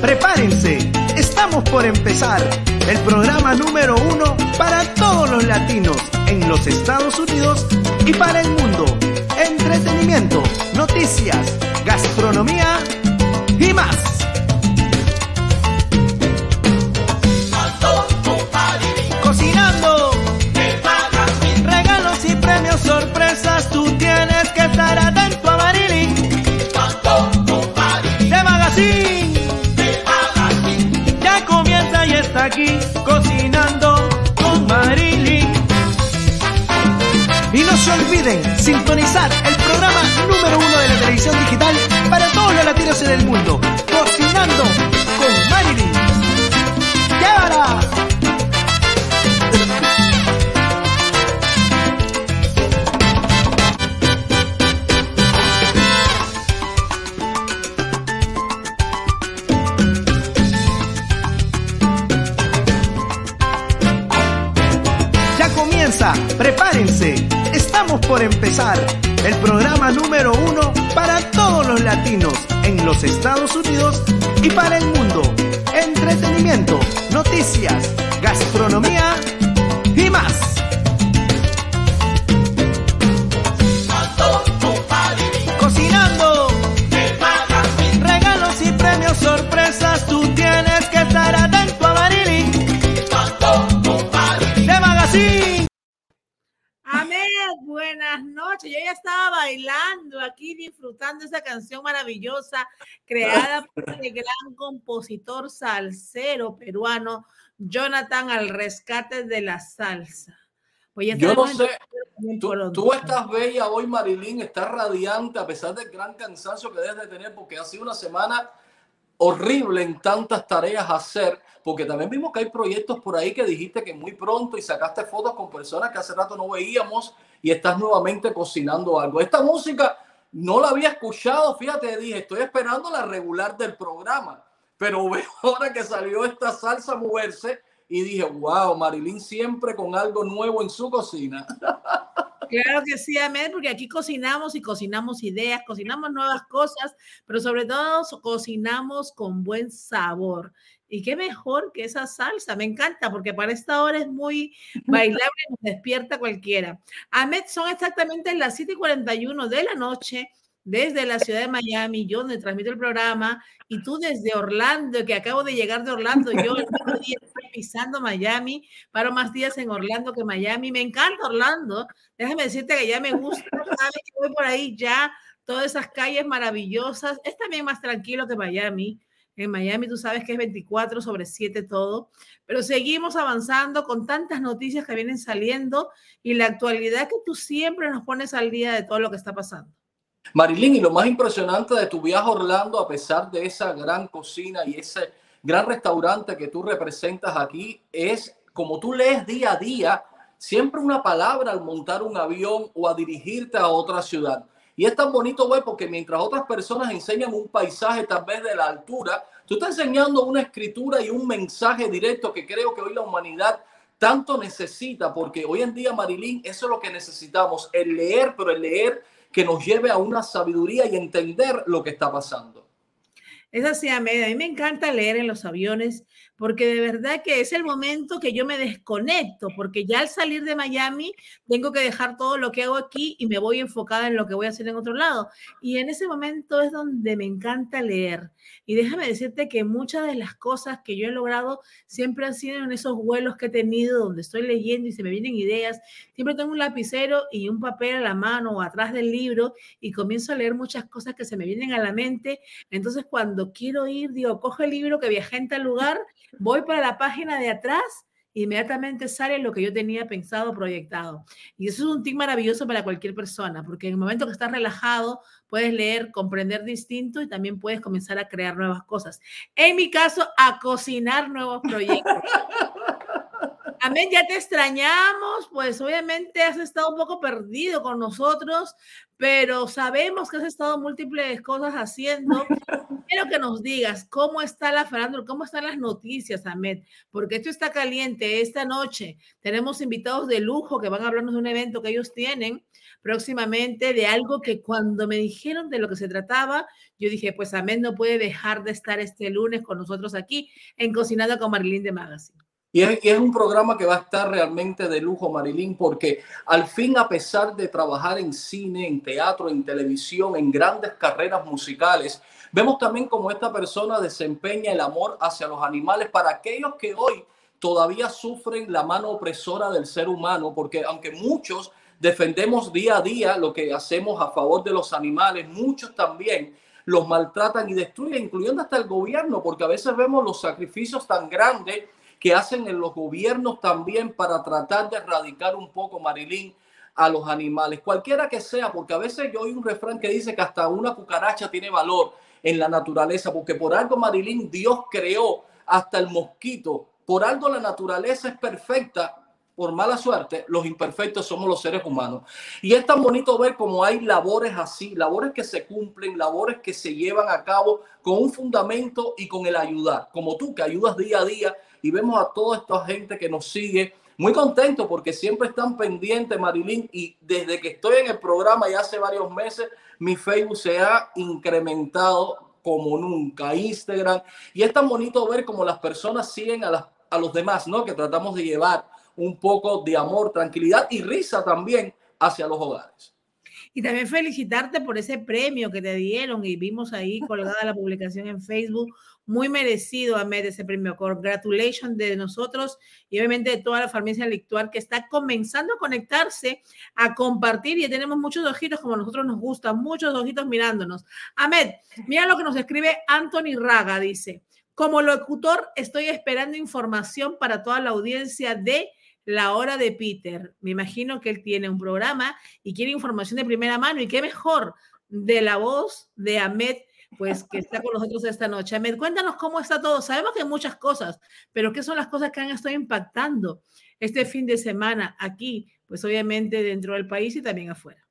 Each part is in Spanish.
prepárense. Estamos por empezar el programa número uno para todos los latinos en los Estados Unidos y para el mundo. Entretenimiento, noticias, gastronomía y más. Cocinando con Marilyn. Y no se olviden sintonizar el programa número uno de la televisión digital para todos los latinos en el mundo, Cocinando Estamos por empezar el programa número uno para todos los latinos en los Estados Unidos y para el mundo. Entretenimiento, noticias, gastronomía y más. Aquí, disfrutando esa canción maravillosa creada por el gran compositor salsero peruano Jonathan al rescate de la salsa. Pues ya Yo no sé, tú, tú estás bella hoy, Marilyn, estás radiante a pesar del gran cansancio que debes de tener porque ha sido una semana horrible en tantas tareas a hacer, porque también vimos que hay proyectos por ahí que dijiste que muy pronto y sacaste fotos con personas que hace rato no veíamos y estás nuevamente cocinando algo. Esta música no la había escuchado, fíjate, dije, estoy esperando la regular del programa, pero veo ahora que salió esta salsa moverse y dije, wow, Marilyn siempre con algo nuevo en su cocina. Claro que sí, Amén, porque aquí cocinamos y cocinamos ideas, cocinamos nuevas cosas, pero sobre todo cocinamos con buen sabor. Y qué mejor que esa salsa, me encanta, porque para esta hora es muy bailable y nos despierta cualquiera. Ahmed, son exactamente las 7 y 41 de la noche desde la ciudad de Miami, yo donde transmito el programa, y tú desde Orlando, que acabo de llegar de Orlando, yo el mismo día estoy pisando Miami, paro más días en Orlando que Miami, me encanta Orlando, déjame decirte que ya me gusta, sabes que voy por ahí ya, todas esas calles maravillosas, es también más tranquilo que Miami, en Miami tú sabes que es 24 sobre 7 todo, pero seguimos avanzando con tantas noticias que vienen saliendo y la actualidad que tú siempre nos pones al día de todo lo que está pasando. Marilyn, y lo más impresionante de tu viaje a Orlando, a pesar de esa gran cocina y ese gran restaurante que tú representas aquí, es como tú lees día a día, siempre una palabra al montar un avión o a dirigirte a otra ciudad. Y es tan bonito, güey, porque mientras otras personas enseñan un paisaje tal vez de la altura, tú estás enseñando una escritura y un mensaje directo que creo que hoy la humanidad tanto necesita, porque hoy en día, Marilyn, eso es lo que necesitamos, el leer, pero el leer que nos lleve a una sabiduría y entender lo que está pasando. Es así, Ahmed. A mí me encanta leer en los aviones porque de verdad que es el momento que yo me desconecto, porque ya al salir de Miami tengo que dejar todo lo que hago aquí y me voy enfocada en lo que voy a hacer en otro lado. Y en ese momento es donde me encanta leer. Y déjame decirte que muchas de las cosas que yo he logrado siempre han sido en esos vuelos que he tenido, donde estoy leyendo y se me vienen ideas. Siempre tengo un lapicero y un papel a la mano o atrás del libro y comienzo a leer muchas cosas que se me vienen a la mente. Entonces, cuando quiero ir, digo, coge el libro que viajé en tal lugar, voy para la página de atrás inmediatamente sale lo que yo tenía pensado, proyectado. Y eso es un tip maravilloso para cualquier persona, porque en el momento que estás relajado, puedes leer, comprender distinto y también puedes comenzar a crear nuevas cosas. En mi caso, a cocinar nuevos proyectos. Amén, ya te extrañamos, pues obviamente has estado un poco perdido con nosotros, pero sabemos que has estado múltiples cosas haciendo. Quiero que nos digas cómo está la farándula, cómo están las noticias, Ahmed, porque esto está caliente esta noche. Tenemos invitados de lujo que van a hablarnos de un evento que ellos tienen próximamente, de algo que cuando me dijeron de lo que se trataba, yo dije, pues Ahmed no puede dejar de estar este lunes con nosotros aquí en Cocinando con Marilyn de Magazine. Y es, un programa que va a estar realmente de lujo, Marilyn, porque al fin, a pesar de trabajar en cine, en teatro, en televisión, en grandes carreras musicales, vemos también cómo esta persona desempeña el amor hacia los animales para aquellos que hoy todavía sufren la mano opresora del ser humano, porque aunque muchos defendemos día a día lo que hacemos a favor de los animales, muchos también los maltratan y destruyen, incluyendo hasta el gobierno, porque a veces vemos los sacrificios tan grandes que hacen en los gobiernos también para tratar de erradicar un poco, Marilín, a los animales, cualquiera que sea, porque a veces yo oí un refrán que dice que hasta una cucaracha tiene valor en la naturaleza, porque por algo, Marilín, Dios creó hasta el mosquito, por algo la naturaleza es perfecta, por mala suerte, los imperfectos somos los seres humanos. Y es tan bonito ver cómo hay labores así, labores que se cumplen, labores que se llevan a cabo con un fundamento y con el ayudar, como tú que ayudas día a día y vemos a toda esta gente que nos sigue muy contento porque siempre están pendientes, Marilyn, y desde que estoy en el programa ya hace varios meses, mi Facebook se ha incrementado como nunca, Instagram, y es tan bonito ver cómo las personas siguen a, las, a los demás, ¿no? Que tratamos de llevar un poco de amor, tranquilidad y risa también hacia los hogares. Y también felicitarte por ese premio que te dieron y vimos ahí colgada la publicación en Facebook. Muy merecido, Ahmed, ese premio. Congratulations de nosotros y obviamente de toda la familia lictual que está comenzando a conectarse, a compartir y tenemos muchos ojitos como a nosotros nos gusta, muchos ojitos mirándonos. Ahmed, mira lo que nos escribe Anthony Raga, dice. Como locutor, estoy esperando información para toda la audiencia de la hora de Peter. Me imagino que él tiene un programa y quiere información de primera mano y qué mejor de la voz de Ahmed, pues que está con nosotros esta noche. Ahmed, cuéntanos cómo está todo. Sabemos que hay muchas cosas, pero ¿qué son las cosas que han estado impactando este fin de semana aquí? Pues obviamente dentro del país y también afuera.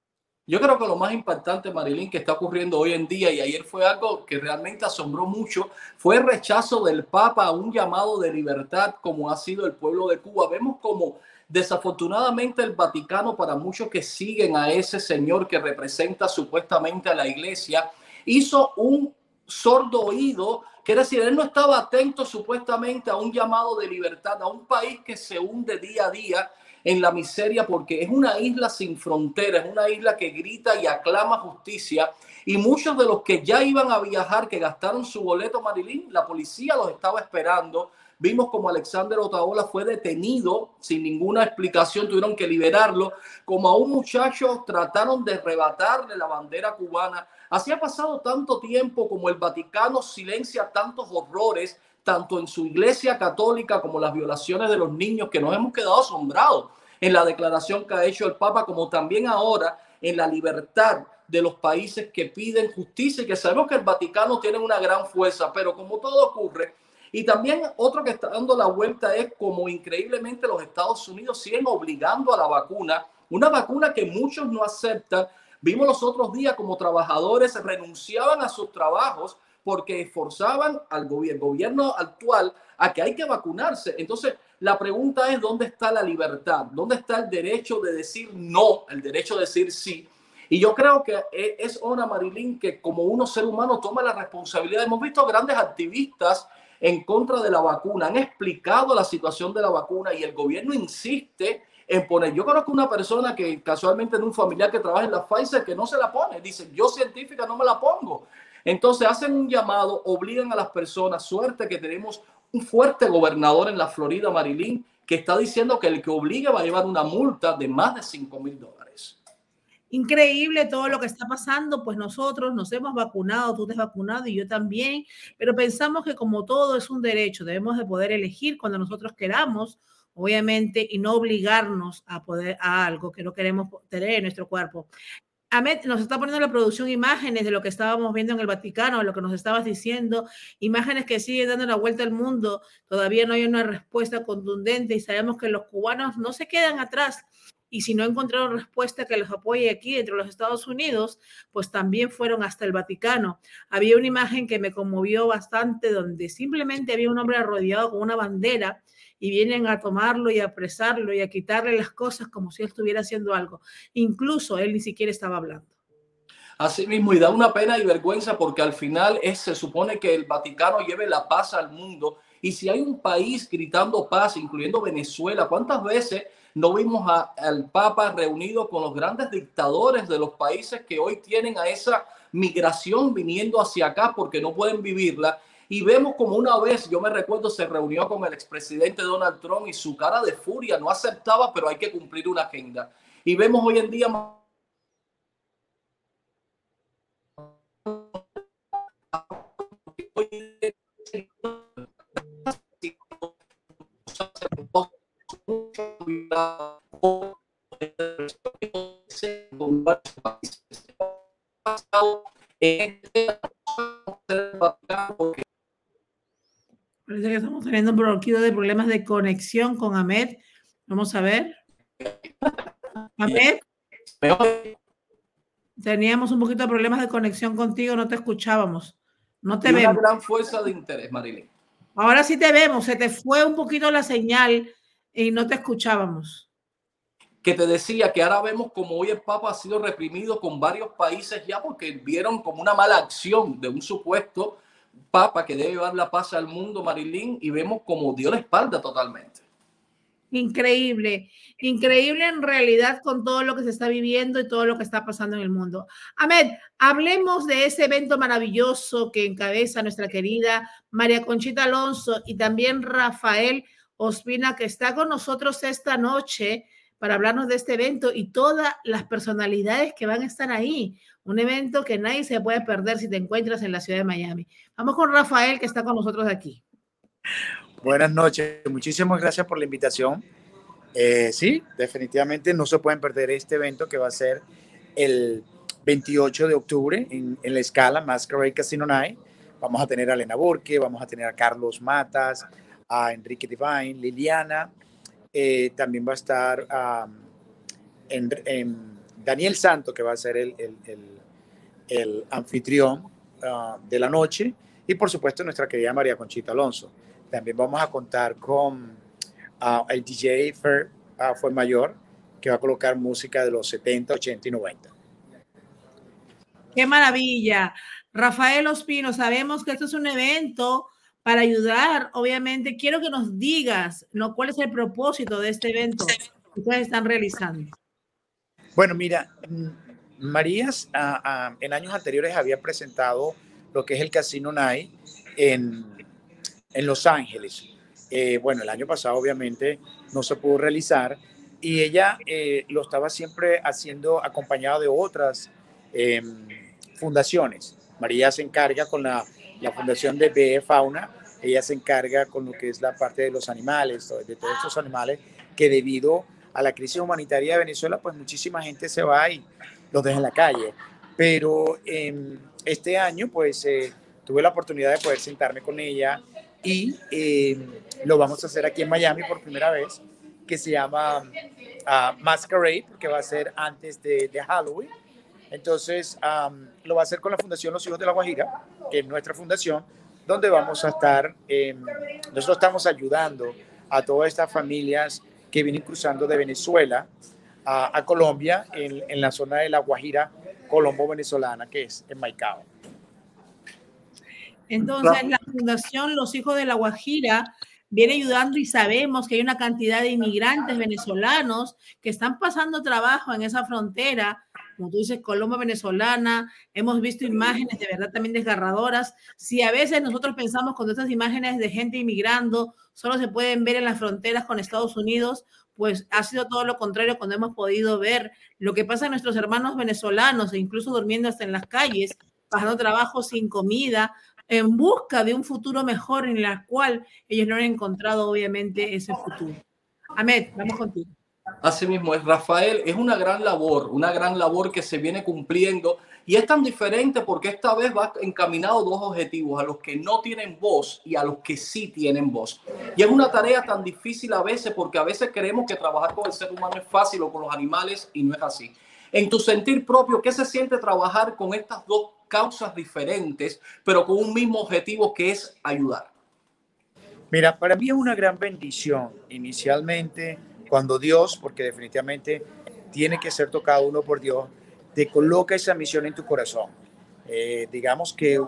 Yo creo que lo más impactante, Marilyn, que está ocurriendo hoy en día, y ayer fue algo que realmente asombró mucho, fue el rechazo del Papa a un llamado de libertad como ha sido el pueblo de Cuba. Vemos como desafortunadamente el Vaticano, para muchos que siguen a ese señor que representa supuestamente a la iglesia, hizo un sordo oído, quiere decir, él no estaba atento supuestamente a un llamado de libertad, a un país que se hunde día a día en la miseria porque es una isla sin fronteras, es una isla que grita y aclama justicia. Y muchos de los que ya iban a viajar, que gastaron su boleto Marilyn, la policía los estaba esperando. Vimos como Alexander Otaola fue detenido sin ninguna explicación, tuvieron que liberarlo. Como a un muchacho trataron de arrebatarle la bandera cubana. Así ha pasado tanto tiempo como el Vaticano silencia tantos horrores, tanto en su iglesia católica como las violaciones de los niños, que nos hemos quedado asombrados en la declaración que ha hecho el Papa, como también ahora en la libertad de los países que piden justicia y que sabemos que el Vaticano tiene una gran fuerza, pero como todo ocurre, y también otro que está dando la vuelta es como increíblemente los Estados Unidos siguen obligando a la vacuna, una vacuna que muchos no aceptan. Vimos los otros días como trabajadores renunciaban a sus trabajos porque esforzaban al gobierno, gobierno actual a que hay que vacunarse. Entonces, la pregunta es, ¿dónde está la libertad? ¿Dónde está el derecho de decir no, el derecho de decir sí? Y yo creo que e, es hora, Marilyn, que como uno ser humano toma la responsabilidad. Hemos visto grandes activistas en contra de la vacuna, han explicado la situación de la vacuna y el gobierno insiste en poner. Yo conozco una persona que casualmente en un familiar que trabaja en la Pfizer que no se la pone. Dice, yo científica no me la pongo. Entonces hacen un llamado, obligan a las personas. Suerte que tenemos un fuerte gobernador en la Florida, Marilyn, que está diciendo que el que obliga va a llevar una multa de más de 5 mil dólares. Increíble todo lo que está pasando, pues nosotros nos hemos vacunado, tú te has vacunado y yo también, pero pensamos que como todo es un derecho, debemos de poder elegir cuando nosotros queramos, obviamente, y no obligarnos a poder a algo que no queremos tener en nuestro cuerpo. Ahmed nos está poniendo la producción imágenes de lo que estábamos viendo en el Vaticano, lo que nos estabas diciendo, imágenes que siguen dando la vuelta al mundo. Todavía no hay una respuesta contundente y sabemos que los cubanos no se quedan atrás. Y si no encontraron respuesta que los apoye aquí dentro de los Estados Unidos, pues también fueron hasta el Vaticano. Había una imagen que me conmovió bastante donde simplemente había un hombre rodeado con una bandera y vienen a tomarlo y a apresarlo y a quitarle las cosas como si él estuviera haciendo algo. Incluso él ni siquiera estaba hablando. Así mismo, y da una pena y vergüenza porque al final es, se supone que el Vaticano lleve la paz al mundo. Y si hay un país gritando paz, incluyendo Venezuela, ¿cuántas veces no vimos al Papa reunido con los grandes dictadores de los países que hoy tienen a esa migración viniendo hacia acá porque no pueden vivirla? Y vemos como una vez, yo me recuerdo, se reunió con el expresidente Donald Trump y su cara de furia no aceptaba, pero hay que cumplir una agenda. Y vemos hoy en día Parece que estamos teniendo un poquito de problemas de conexión con Ahmed. Vamos a ver. Ahmed. Teníamos un poquito de problemas de conexión contigo, no te escuchábamos. No te vemos. Una gran fuerza de interés, Marilyn. Ahora sí te vemos, se te fue un poquito la señal y no te escuchábamos. Que te decía que ahora vemos como hoy el Papa ha sido reprimido con varios países ya porque vieron como una mala acción de un supuesto Papa que debe llevar la paz al mundo, Marilyn, y vemos como dio la espalda totalmente. Increíble, increíble en realidad con todo lo que se está viviendo y todo lo que está pasando en el mundo. Ahmed, hablemos de ese evento maravilloso que encabeza nuestra querida María Conchita Alonso y también Rafael Ospina, que está con nosotros esta noche para hablarnos de este evento y todas las personalidades que van a estar ahí. Un evento que nadie se puede perder si te encuentras en la ciudad de Miami. Vamos con Rafael, que está con nosotros aquí. Buenas noches, muchísimas gracias por la invitación. Eh, sí, definitivamente no se pueden perder este evento que va a ser el 28 de octubre en, la escala Masquerade Casino Night. Vamos a tener a Elena Borque, vamos a tener a Carlos Matas, a Enrique Divine, Liliana, eh, también va a estar Daniel Santo, que va a ser el, el, anfitrión ah, de la noche, y por supuesto nuestra querida María Conchita Alonso. También vamos a contar con ah, el DJ Fer, uh, Fue Mayor, que va a colocar música de los 70, 80 y 90. Qué maravilla. Rafael Ospino, sabemos que esto es un evento para ayudar, obviamente, quiero que nos digas, ¿no? ¿Cuál es el propósito de este evento que ustedes están realizando? Bueno, mira, mm, Marías en años anteriores había presentado lo que es el Casino Night en, en Los Ángeles. Eh, bueno, el año pasado obviamente no se pudo realizar y ella eh, lo estaba siempre haciendo acompañada de otras em, fundaciones. María se encarga con la la Fundación de BE Fauna, ella se encarga con lo que es la parte de los animales, de todos estos animales que debido a la crisis humanitaria de Venezuela, pues muchísima gente se va y los deja en la calle. Pero eh, este año, pues eh, tuve la oportunidad de poder sentarme con ella y eh, lo vamos a hacer aquí en Miami por primera vez, que se llama uh, Masquerade, porque va a ser antes de, de Halloween. Entonces, lo va a hacer con la Fundación Los Hijos de la Guajira, que es nuestra fundación, donde vamos a estar, nosotros estamos ayudando a todas estas familias que vienen cruzando de Venezuela a, Colombia, en, en, la zona de la Guajira colombo-venezolana, que es en Maicao. Entonces, la Fundación Los Hijos de la Guajira viene ayudando y sabemos que hay una cantidad de inmigrantes venezolanos que están pasando trabajo en esa frontera como tú dices, Colombo venezolana, hemos visto imágenes de verdad también desgarradoras. Si a veces nosotros pensamos cuando estas imágenes de gente inmigrando solo se pueden ver en las fronteras con Estados Unidos, pues ha sido todo lo contrario cuando hemos podido ver lo que pasa a nuestros hermanos venezolanos, e incluso durmiendo hasta en las calles, pasando trabajo sin comida, en busca de un futuro mejor en la cual ellos no han encontrado obviamente ese futuro. Ahmed, vamos contigo. Así mismo es, Rafael, es una gran labor, una gran labor que se viene cumpliendo y es tan diferente porque esta vez va encaminado dos objetivos, a los que no tienen voz y a los que sí tienen voz. Y es una tarea tan difícil a veces porque a veces creemos que trabajar con el ser humano es fácil o con los animales y no es así. En tu sentir propio, ¿qué se siente trabajar con estas dos causas diferentes, pero con un mismo objetivo que es ayudar? Mira, para mí es una gran bendición inicialmente cuando Dios, porque definitivamente tiene que ser tocado uno por Dios, te coloca esa misión en tu corazón. Eh, digamos que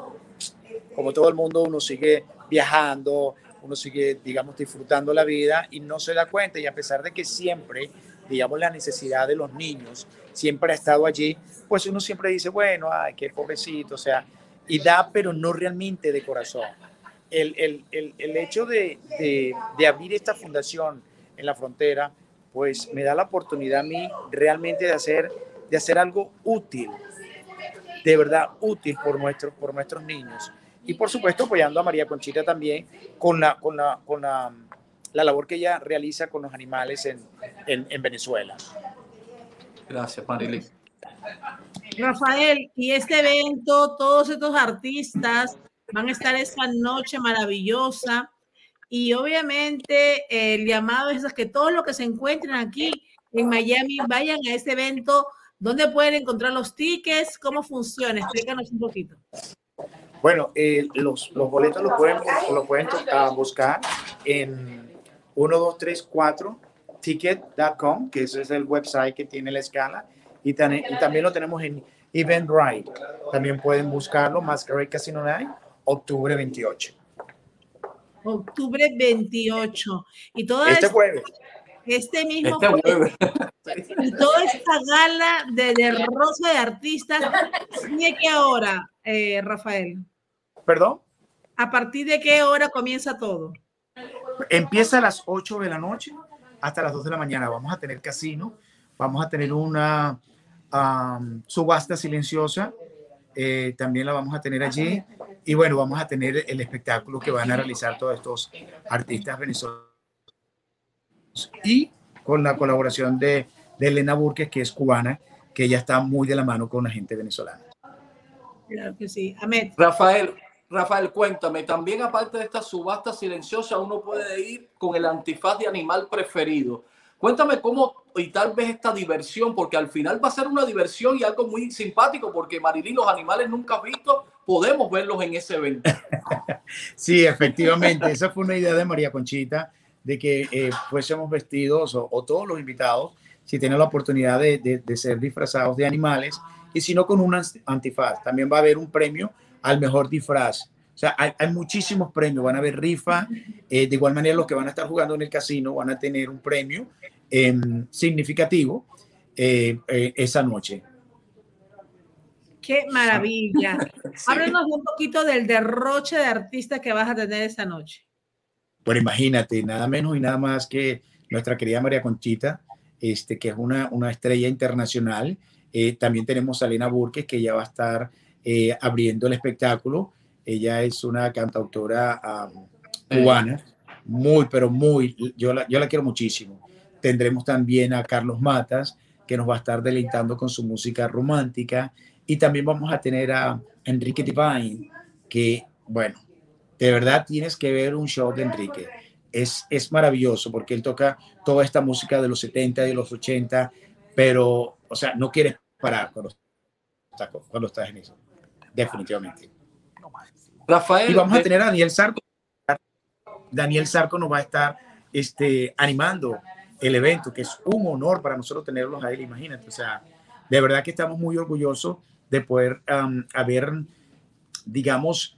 como todo el mundo uno sigue viajando, uno sigue, digamos, disfrutando la vida y no se da cuenta y a pesar de que siempre, digamos, la necesidad de los niños siempre ha estado allí, pues uno siempre dice, bueno, ay, qué pobrecito, o sea, y da, pero no realmente de corazón. El, el, el, el hecho de, de, de abrir esta fundación en la frontera, pues me da la oportunidad a mí realmente de hacer, de hacer algo útil, de verdad útil por, nuestro, por nuestros niños. Y por supuesto apoyando a María Conchita también con la, con la, con la, la labor que ella realiza con los animales en, en, en Venezuela. Gracias, Marily. Rafael, y este evento, todos estos artistas van a estar esta noche maravillosa y obviamente el llamado es que todos los que se encuentren aquí en Miami vayan a este evento. ¿Dónde pueden encontrar los tickets? ¿Cómo funciona? Explícanos un poquito. Bueno, eh, los, los, boletos los pueden, lo pueden uh, buscar en 1234ticket.com, que ese es el website que tiene la escala, y, y también lo tenemos en Eventbrite. También pueden buscarlo, Masquerade Casino Night, octubre 28 octubre 28. Y toda este jueves. Este mismo este jueves. Y toda esta gala de derroche de artistas, ¿de qué hora, eh, Rafael? ¿Perdón? ¿A partir de qué hora comienza todo? Empieza a las 8 de la noche hasta las 2 de la mañana. Vamos a tener casino, vamos a tener una um, subasta silenciosa, eh, también la vamos a tener allí. Y bueno, vamos a tener el espectáculo que van a realizar todos estos artistas venezolanos. Y con la colaboración de, de Elena Burques, que es cubana, que ella está muy de la mano con la gente venezolana. Claro que sí. Amén. Rafael, Rafael, cuéntame, también aparte de esta subasta silenciosa, uno puede ir con el antifaz de animal preferido. Cuéntame cómo y tal vez esta diversión, porque al final va a ser una diversión y algo muy simpático, porque Marilyn, los animales nunca visto, podemos verlos en ese evento. sí, efectivamente, esa fue una idea de María Conchita, de que eh, fuésemos vestidos, o, o, todos los invitados, si tienen la oportunidad de, de, de, ser disfrazados de animales, y si no con un antifaz. También va a haber un premio al mejor disfraz. O sea, hay, hay muchísimos premios, van a haber rifa, eh, de igual manera los que van a estar jugando en el casino van a tener un premio eh, significativo eh, eh, esa noche. Qué maravilla. Háblanos un poquito del derroche de artistas que vas a tener esa noche. Bueno, imagínate, nada menos y nada más que nuestra querida María Conchita, este, que es una, una estrella internacional. Eh, también tenemos a Elena Burques, que ya va a estar eh, abriendo el espectáculo. Ella es una cantautora um, cubana, muy, pero muy, yo la, yo la quiero muchísimo. Tendremos también a Carlos Matas, que nos va a estar deleitando con su música romántica. Y también vamos a tener a Enrique Divine, que, bueno, de verdad tienes que ver un show de Enrique. Es, es maravilloso porque él toca toda esta música de los 70 y de los 80, pero, o sea, no quieres parar cuando, cuando estás en eso. Definitivamente. Rafael. Y vamos a tener a Daniel Sarco. Daniel Sarco nos va a estar este, animando el evento, que es un honor para nosotros tenerlos a él, imagínate. O sea, de verdad que estamos muy orgullosos de poder um, haber, digamos,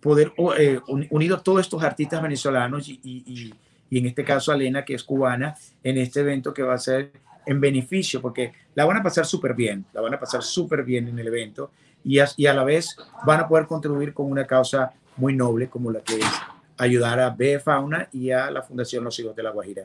poder eh, unido a todos estos artistas venezolanos y, y, y, en este caso a Elena, que es cubana, en este evento que va a ser en beneficio, porque la van a pasar súper bien, la van a pasar súper bien en el evento y a, la vez van a poder contribuir con una causa muy noble como la que es ayudar a B Fauna y a la Fundación Los Hijos de la Guajira.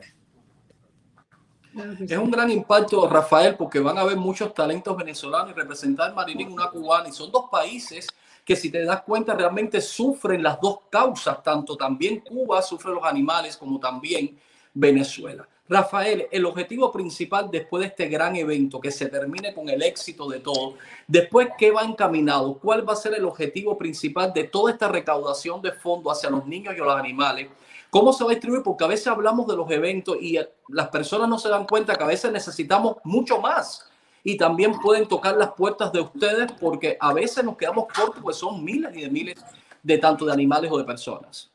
Es un gran impacto, Rafael, porque van a haber muchos talentos venezolanos y representar Marilyn, una cubana, y son dos países que si te das cuenta realmente sufren las dos causas, tanto también Cuba sufre los animales como también Venezuela. Rafael, el objetivo principal después de este gran evento, que se termine con el éxito de todo, después, ¿qué va encaminado? ¿Cuál va a ser el objetivo principal de toda esta recaudación de fondos hacia los niños y los animales? ¿Cómo se va a distribuir? Porque a veces hablamos de los eventos y las personas no se dan cuenta que a veces necesitamos mucho más. Y también pueden tocar las puertas de ustedes porque a veces nos quedamos cortos, pues son miles y de miles de tanto de animales o de personas.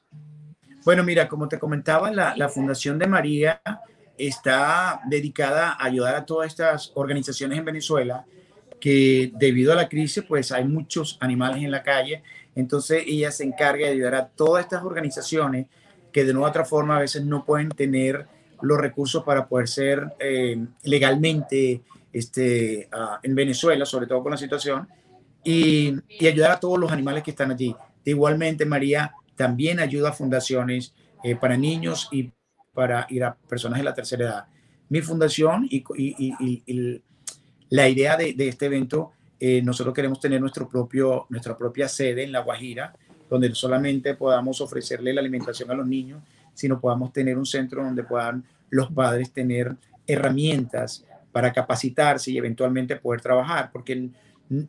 Bueno, mira, como te comentaba, la, la Fundación de María está dedicada a ayudar a todas estas organizaciones en Venezuela que debido a la crisis pues hay muchos animales en la calle, entonces ella se encarga de ayudar a todas estas organizaciones que de una u otra forma a veces no pueden tener los recursos para poder ser eh, legalmente este, uh, en Venezuela, sobre todo con la situación, y, y, ayudar a todos los animales que están allí. Igualmente, María también ayuda a fundaciones eh, para niños y para ir a personas de la tercera edad. Mi fundación y, la idea de, este evento, eh, nosotros queremos tener nuestro propio, nuestra propia sede en La Guajira, donde no solamente podamos ofrecerle la alimentación a los niños, sino podamos tener un centro donde puedan los padres tener herramientas para capacitarse y eventualmente poder trabajar, porque el,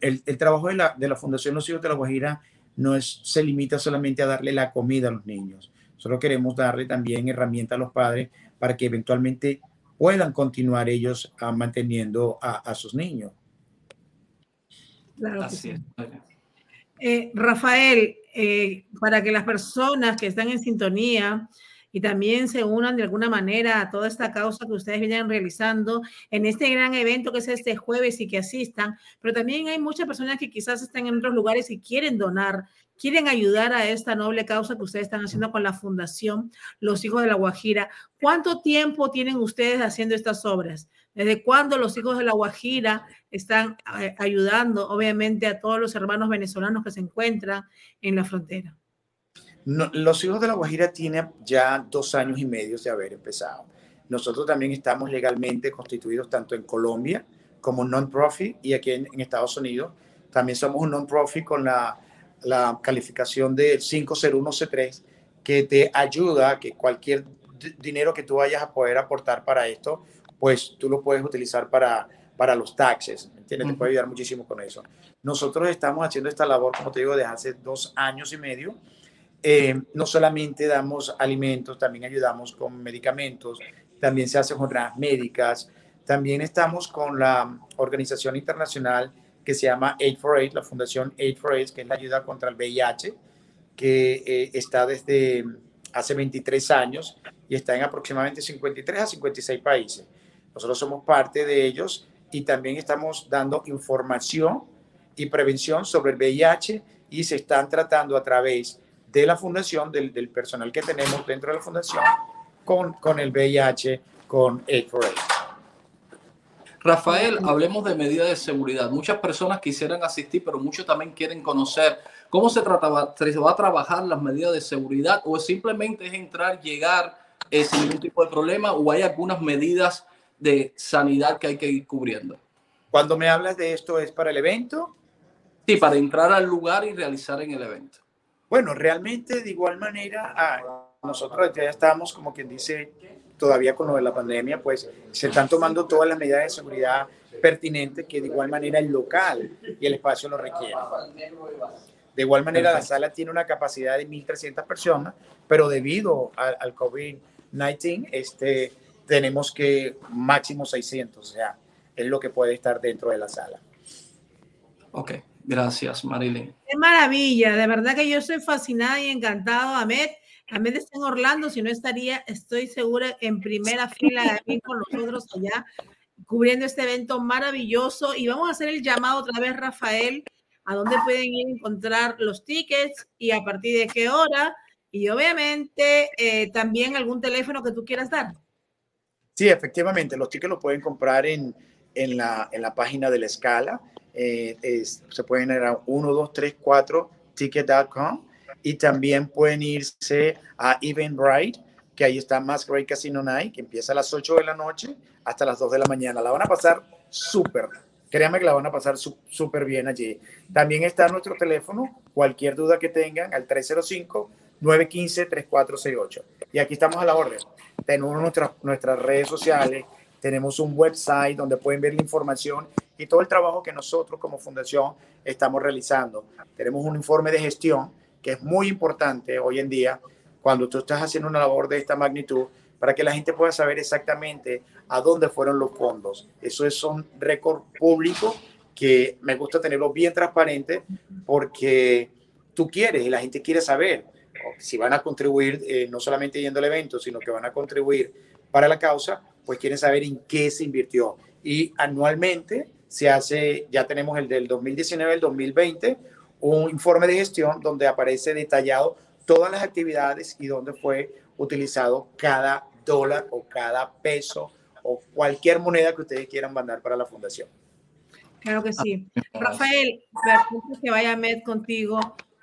el trabajo de la, de la Fundación Los Hijos de la Guajira no es, se limita solamente a darle la comida a los niños, Solo queremos darle también herramientas a los padres para que eventualmente puedan continuar ellos uh, manteniendo a, a, sus niños. Claro Así es. Eh, Rafael, eh, para que las personas que están en sintonía y también se unan de alguna manera a toda esta causa que ustedes vienen realizando en este gran evento que es este jueves y que asistan, pero también hay muchas personas que quizás están en otros lugares y quieren donar quieren ayudar a esta noble causa que ustedes están haciendo con la Fundación Los Hijos de la Guajira. ¿Cuánto tiempo tienen ustedes haciendo estas obras? ¿Desde cuándo los hijos de la Guajira están eh, ayudando, obviamente, a todos los hermanos venezolanos que se encuentran en la frontera? No, los hijos de la Guajira tienen ya dos años y medio de haber empezado. Nosotros también estamos legalmente constituidos tanto en Colombia como non-profit y aquí en, en Estados Unidos. También somos un non-profit con la la calificación del 501C3 que te ayuda a que cualquier dinero que tú vayas a poder aportar para esto, pues tú lo puedes utilizar para, para los taxes, ¿entiendes? Te puede ayudar muchísimo con eso. Nosotros estamos haciendo esta labor, como te digo, desde hace dos años y medio. Eh, no solamente damos alimentos, también ayudamos con medicamentos, también se hacen jornadas médicas, también estamos con la Organización Internacional que se llama Aid for AIDS, la fundación Aid for AIDS, que es la ayuda contra el VIH, que eh, está desde hace 23 años y está en aproximadamente 53 a 56 países. Nosotros somos parte de ellos y también estamos dando información y prevención sobre el VIH y se están tratando a través de la fundación, del, del personal que tenemos dentro de la fundación, con, con el VIH, con for AIDS. Rafael, hablemos de medidas de seguridad. Muchas personas quisieran asistir, pero muchos también quieren conocer cómo se, trataba, se va a trabajar las medidas de seguridad o simplemente es entrar, llegar eh, sin ningún tipo de problema o hay algunas medidas de sanidad que hay que ir cubriendo. Cuando me hablas de esto, ¿es para el evento? Sí, para entrar al lugar y realizar en el evento. Bueno, realmente de igual manera, ah, nosotros ya estamos, como quien dice, todavía con lo de la pandemia, pues se están tomando todas las medidas de seguridad pertinentes que de igual manera el local y el espacio lo requieren. De igual manera, la sala tiene una capacidad de 1.300 personas, pero debido al, al COVID-19, este, tenemos que máximo 600, o sea, es lo que puede estar dentro de la sala. Ok, gracias, Marilyn. Qué maravilla, de verdad que yo estoy fascinada y encantado, Ahmed también está en Orlando, si no estaría, estoy segura, en primera fila con nosotros allá, cubriendo este evento maravilloso. Y vamos a hacer el llamado otra vez, Rafael, a dónde pueden ir a encontrar los tickets y a partir de qué hora. Y obviamente eh, también algún teléfono que tú quieras dar. Sí, efectivamente, los tickets los pueden comprar en, en, la, en la página de la escala. Eh, es, se pueden ir a 1234 ticket.com y también pueden irse a Eventbrite, que ahí está Masquerade Casino Night, que empieza a las 8 de la noche hasta las 2 de la mañana. La van a pasar súper. Créanme que la van a pasar súper bien allí. También está nuestro teléfono, cualquier duda que tengan, al 305-915-3468. Y aquí estamos a la orden. tenemos nuestras, nuestras redes sociales, tenemos un website donde pueden ver la información y todo el trabajo que nosotros como fundación estamos realizando. Tenemos un informe de gestión que es muy importante hoy en día cuando tú estás haciendo una labor de esta magnitud para que la gente pueda saber exactamente a dónde fueron los fondos. Eso es un récord público que me gusta tenerlo bien transparente porque tú quieres y la gente quiere saber si van a contribuir, eh, no solamente yendo al evento, sino que van a contribuir para la causa, pues quieren saber en qué se invirtió. Y anualmente se hace, ya tenemos el del 2019, el 2020, un informe de gestión donde aparece detallado todas las actividades y dónde fue utilizado cada dólar o cada peso o cualquier moneda que ustedes quieran mandar para la fundación. Claro que sí. Rafael, que vaya Med contigo,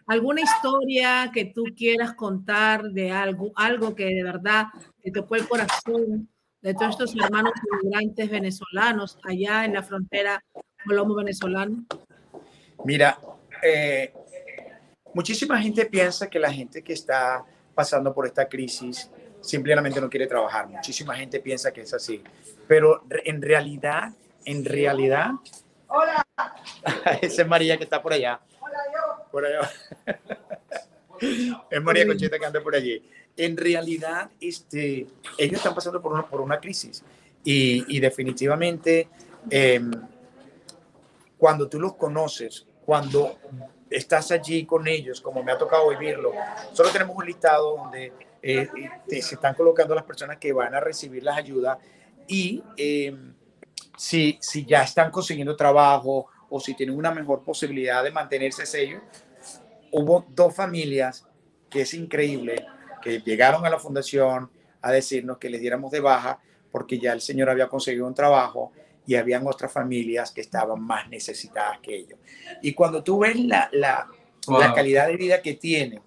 ¿alguna historia que tú quieras contar de algo, algo que de verdad te tocó el corazón de todos estos hermanos inmigrantes venezolanos allá en la frontera colombo-venezolana? Mira, eh, muchísima gente piensa que la gente que está pasando por esta crisis simplemente no quiere trabajar. Muchísima gente piensa que es así. Pero en realidad, en realidad... Hola. Esa es María que está por allá. Hola, yo. Por allá. es María Conchita que anda por allí. En realidad, este, ellos están pasando por una, por una crisis. Y, y definitivamente, em, cuando tú los conoces, cuando estás allí con ellos, como me ha tocado vivirlo, solo tenemos un listado donde eh, se están colocando las personas que van a recibir las ayudas y em, si, si ya están consiguiendo trabajo o si tienen una mejor posibilidad de mantenerse sello. Hubo dos familias que es increíble, que llegaron a la fundación a decirnos que les diéramos de baja porque ya el señor había conseguido un trabajo y habían otras familias que estaban más necesitadas que ellos. Y cuando tú ves la, la, la calidad de vida que tienen,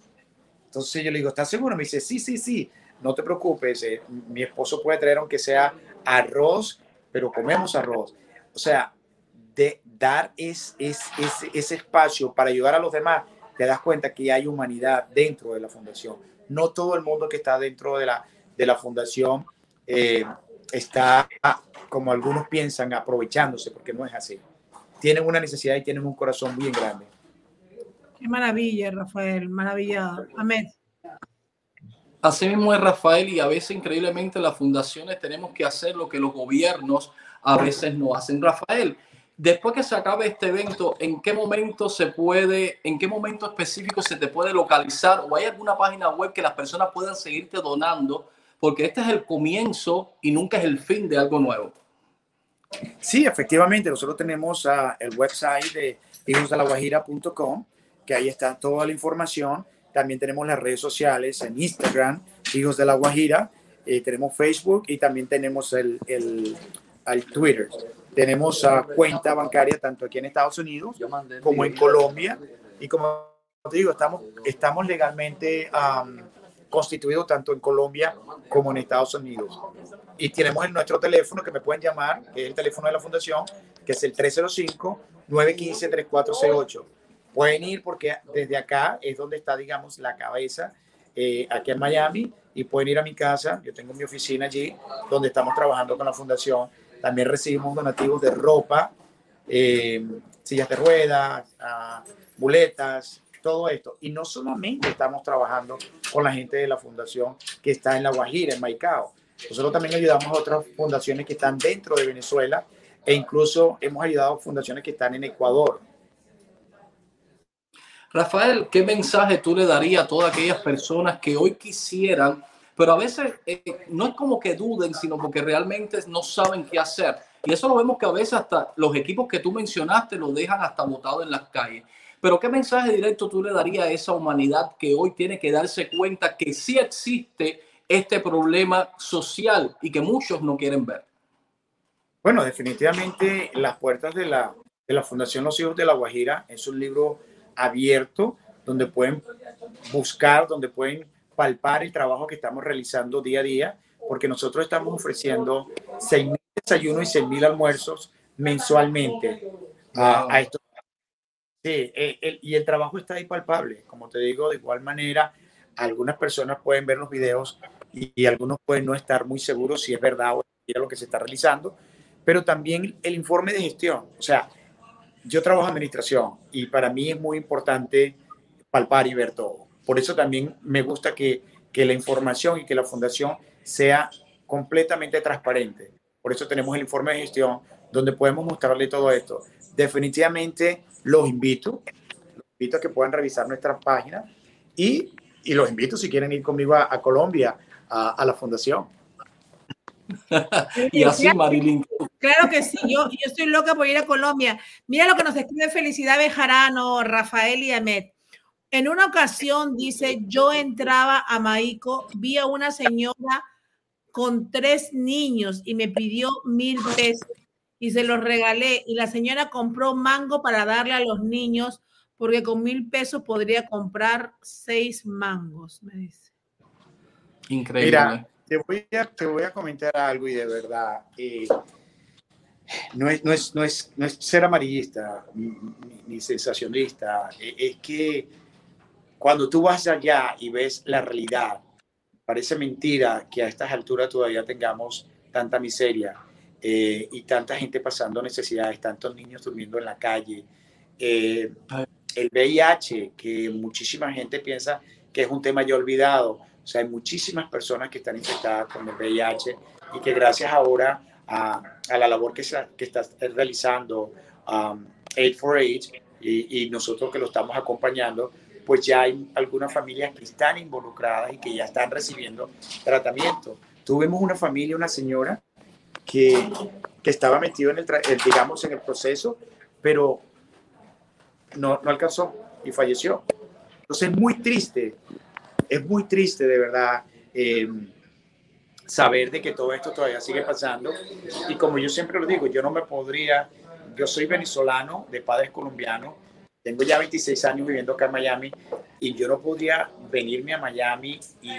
entonces yo le digo, ¿estás seguro? Me dice, sí, sí, sí, no te preocupes, eh, mi esposo puede traer aunque sea arroz, pero comemos arroz. O sea, de dar es, es, ese espacio para ayudar a los demás, te das cuenta que hay humanidad dentro de la fundación. No todo el mundo que está dentro de la, de la fundación eh, está, como algunos piensan, aprovechándose, porque no es así. Tienen una necesidad y tienen un corazón bien grande. Qué maravilla, Rafael, maravilla. Amén. Así mismo es Rafael y a veces increíblemente las fundaciones tenemos que hacer lo que los gobiernos a veces no hacen. Rafael, después que se acabe este evento, ¿en qué momento se puede, en qué momento específico se te puede localizar o hay alguna página web que las personas puedan seguirte donando? Porque este es el comienzo y nunca es el fin de algo nuevo. Sí, efectivamente, nosotros tenemos uh, el website de hijosdelaguajira.com que ahí está toda la información. También tenemos las redes sociales en Instagram, Hijos de la Guajira, eh, tenemos Facebook y también tenemos el, el, el Twitter. Tenemos cuenta bancaria tanto aquí en Estados Unidos como en Colombia. Y como te digo, estamos, estamos legalmente um, constituidos tanto en Colombia como en Estados Unidos. Y tenemos en nuestro teléfono que me pueden llamar, que es el teléfono de la fundación, que es el 305-915-3468 Pueden ir porque desde acá es donde está, digamos, la cabeza, eh, aquí en Miami, y pueden ir a mi casa. Yo tengo mi oficina allí, donde estamos trabajando con la fundación. También recibimos donativos de ropa, eh, sillas de ruedas, uh, muletas, todo esto. Y no solamente estamos trabajando con la gente de la fundación que está en La Guajira, en Maicao. Nosotros también ayudamos a otras fundaciones que están dentro de Venezuela e incluso hemos ayudado a fundaciones que están en Ecuador. Rafael, ¿qué mensaje tú le darías a todas aquellas personas que hoy quisieran, pero a veces eh, no es como que duden, sino porque realmente no saben qué hacer? Y eso lo vemos que a veces hasta los equipos que tú mencionaste lo dejan hasta botado en las calles. Pero ¿qué mensaje directo tú le darías a esa humanidad que hoy tiene que darse cuenta que sí existe este problema social y que muchos no quieren ver? Bueno, definitivamente las puertas de la, de la Fundación Los Hijos de la Guajira es un libro abierto donde pueden buscar, donde pueden palpar el trabajo que estamos realizando día a día, porque nosotros estamos ofreciendo 6.000 desayunos y 6.000 almuerzos mensualmente a, esto. Sí, eh, y el trabajo está ahí palpable. Como te digo, de igual manera, algunas personas pueden ver los videos y, algunos pueden no estar muy seguros si es verdad o es lo que se está realizando, pero también el informe de gestión. O sea, yo trabajo en administración y para mí es muy importante palpar y ver todo. Por eso también me gusta que, que la información y que la fundación sea completamente transparente. Por eso tenemos el informe de gestión donde podemos mostrarle todo esto. Definitivamente los invito, los invito a que puedan revisar nuestra página y, y los invito si quieren ir conmigo a, a Colombia, a, a la fundación. y así, Marilyn. Claro que sí, yo, yo estoy loca por ir a Colombia. Mira lo que nos escribe Felicidad Bejarano, Rafael y Amet. En una ocasión, dice, yo entraba a Maico, vi a una señora con tres niños y me pidió mil pesos y se los regalé y la señora compró mango para darle a los niños porque con mil pesos podría comprar seis mangos, me dice. Increíble. Mira, te voy a, te voy a comentar algo y de verdad, eh, no, es, no, es, no, es, no es ser amarillista ni, ni sensacionista, eh, es que cuando tú vas allá y ves la realidad, parece mentira que a estas alturas todavía tengamos tanta miseria eh, y tanta gente pasando necesidades, tantos niños durmiendo en la calle. Eh, el VIH, que muchísima gente piensa que es un tema ya olvidado. O sea, hay muchísimas personas que están infectadas con el VIH y que gracias ahora a, a la labor que, se, que está realizando um, Aid for AIDS y, y nosotros que lo estamos acompañando, pues ya hay algunas familias que están involucradas y que ya están recibiendo tratamiento. Tuvimos una familia, una señora que, que estaba metido en el, digamos, en el proceso, pero no, no alcanzó y falleció. Entonces es muy triste, es muy triste de verdad eh, saber de que todo esto todavía sigue pasando. Y como yo siempre lo digo, yo no me podría, yo soy venezolano de padres colombianos, tengo ya 26 años viviendo acá en Miami y yo no podía venirme a Miami y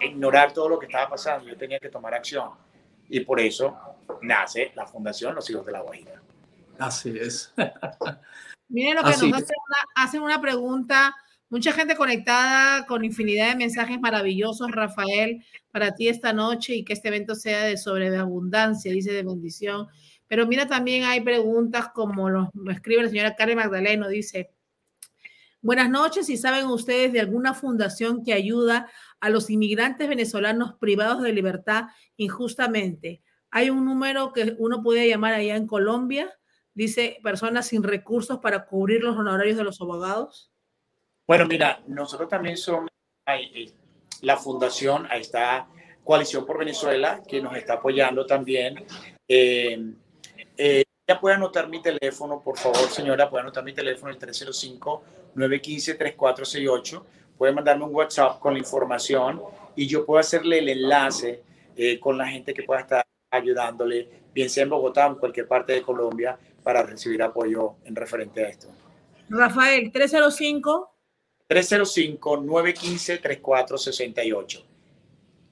ignorar todo lo que estaba pasando. Yo tenía que tomar acción. Y por eso nace la Fundación Los Hijos de la Guajira. Así es. Miren lo que Así nos hacen una, hacen una pregunta. Mucha gente conectada con infinidad de mensajes maravillosos, Rafael, para ti esta noche y que este evento sea de sobreabundancia, dice de bendición. Pero mira, también hay preguntas como lo, escribe la señora Karen Magdaleno, dice, buenas noches, si saben ustedes de alguna fundación que ayuda a los inmigrantes venezolanos privados de libertad injustamente. Hay un número que uno puede llamar allá en Colombia, dice personas sin recursos para cubrir los honorarios de los abogados. Bueno, mira, nosotros también somos eh, la fundación, ahí está Coalición por Venezuela, que nos está apoyando también. Eh, eh, ya puede anotar mi teléfono, por favor, señora, puede anotar mi teléfono, el 305-915-3468. Puede mandarme un WhatsApp con la información y yo puedo hacerle el enlace con la gente que pueda estar ayudándole, bien sea en Bogotá o en cualquier parte de Colombia, para recibir apoyo en referente a esto. Rafael, 305. 305-915-3468.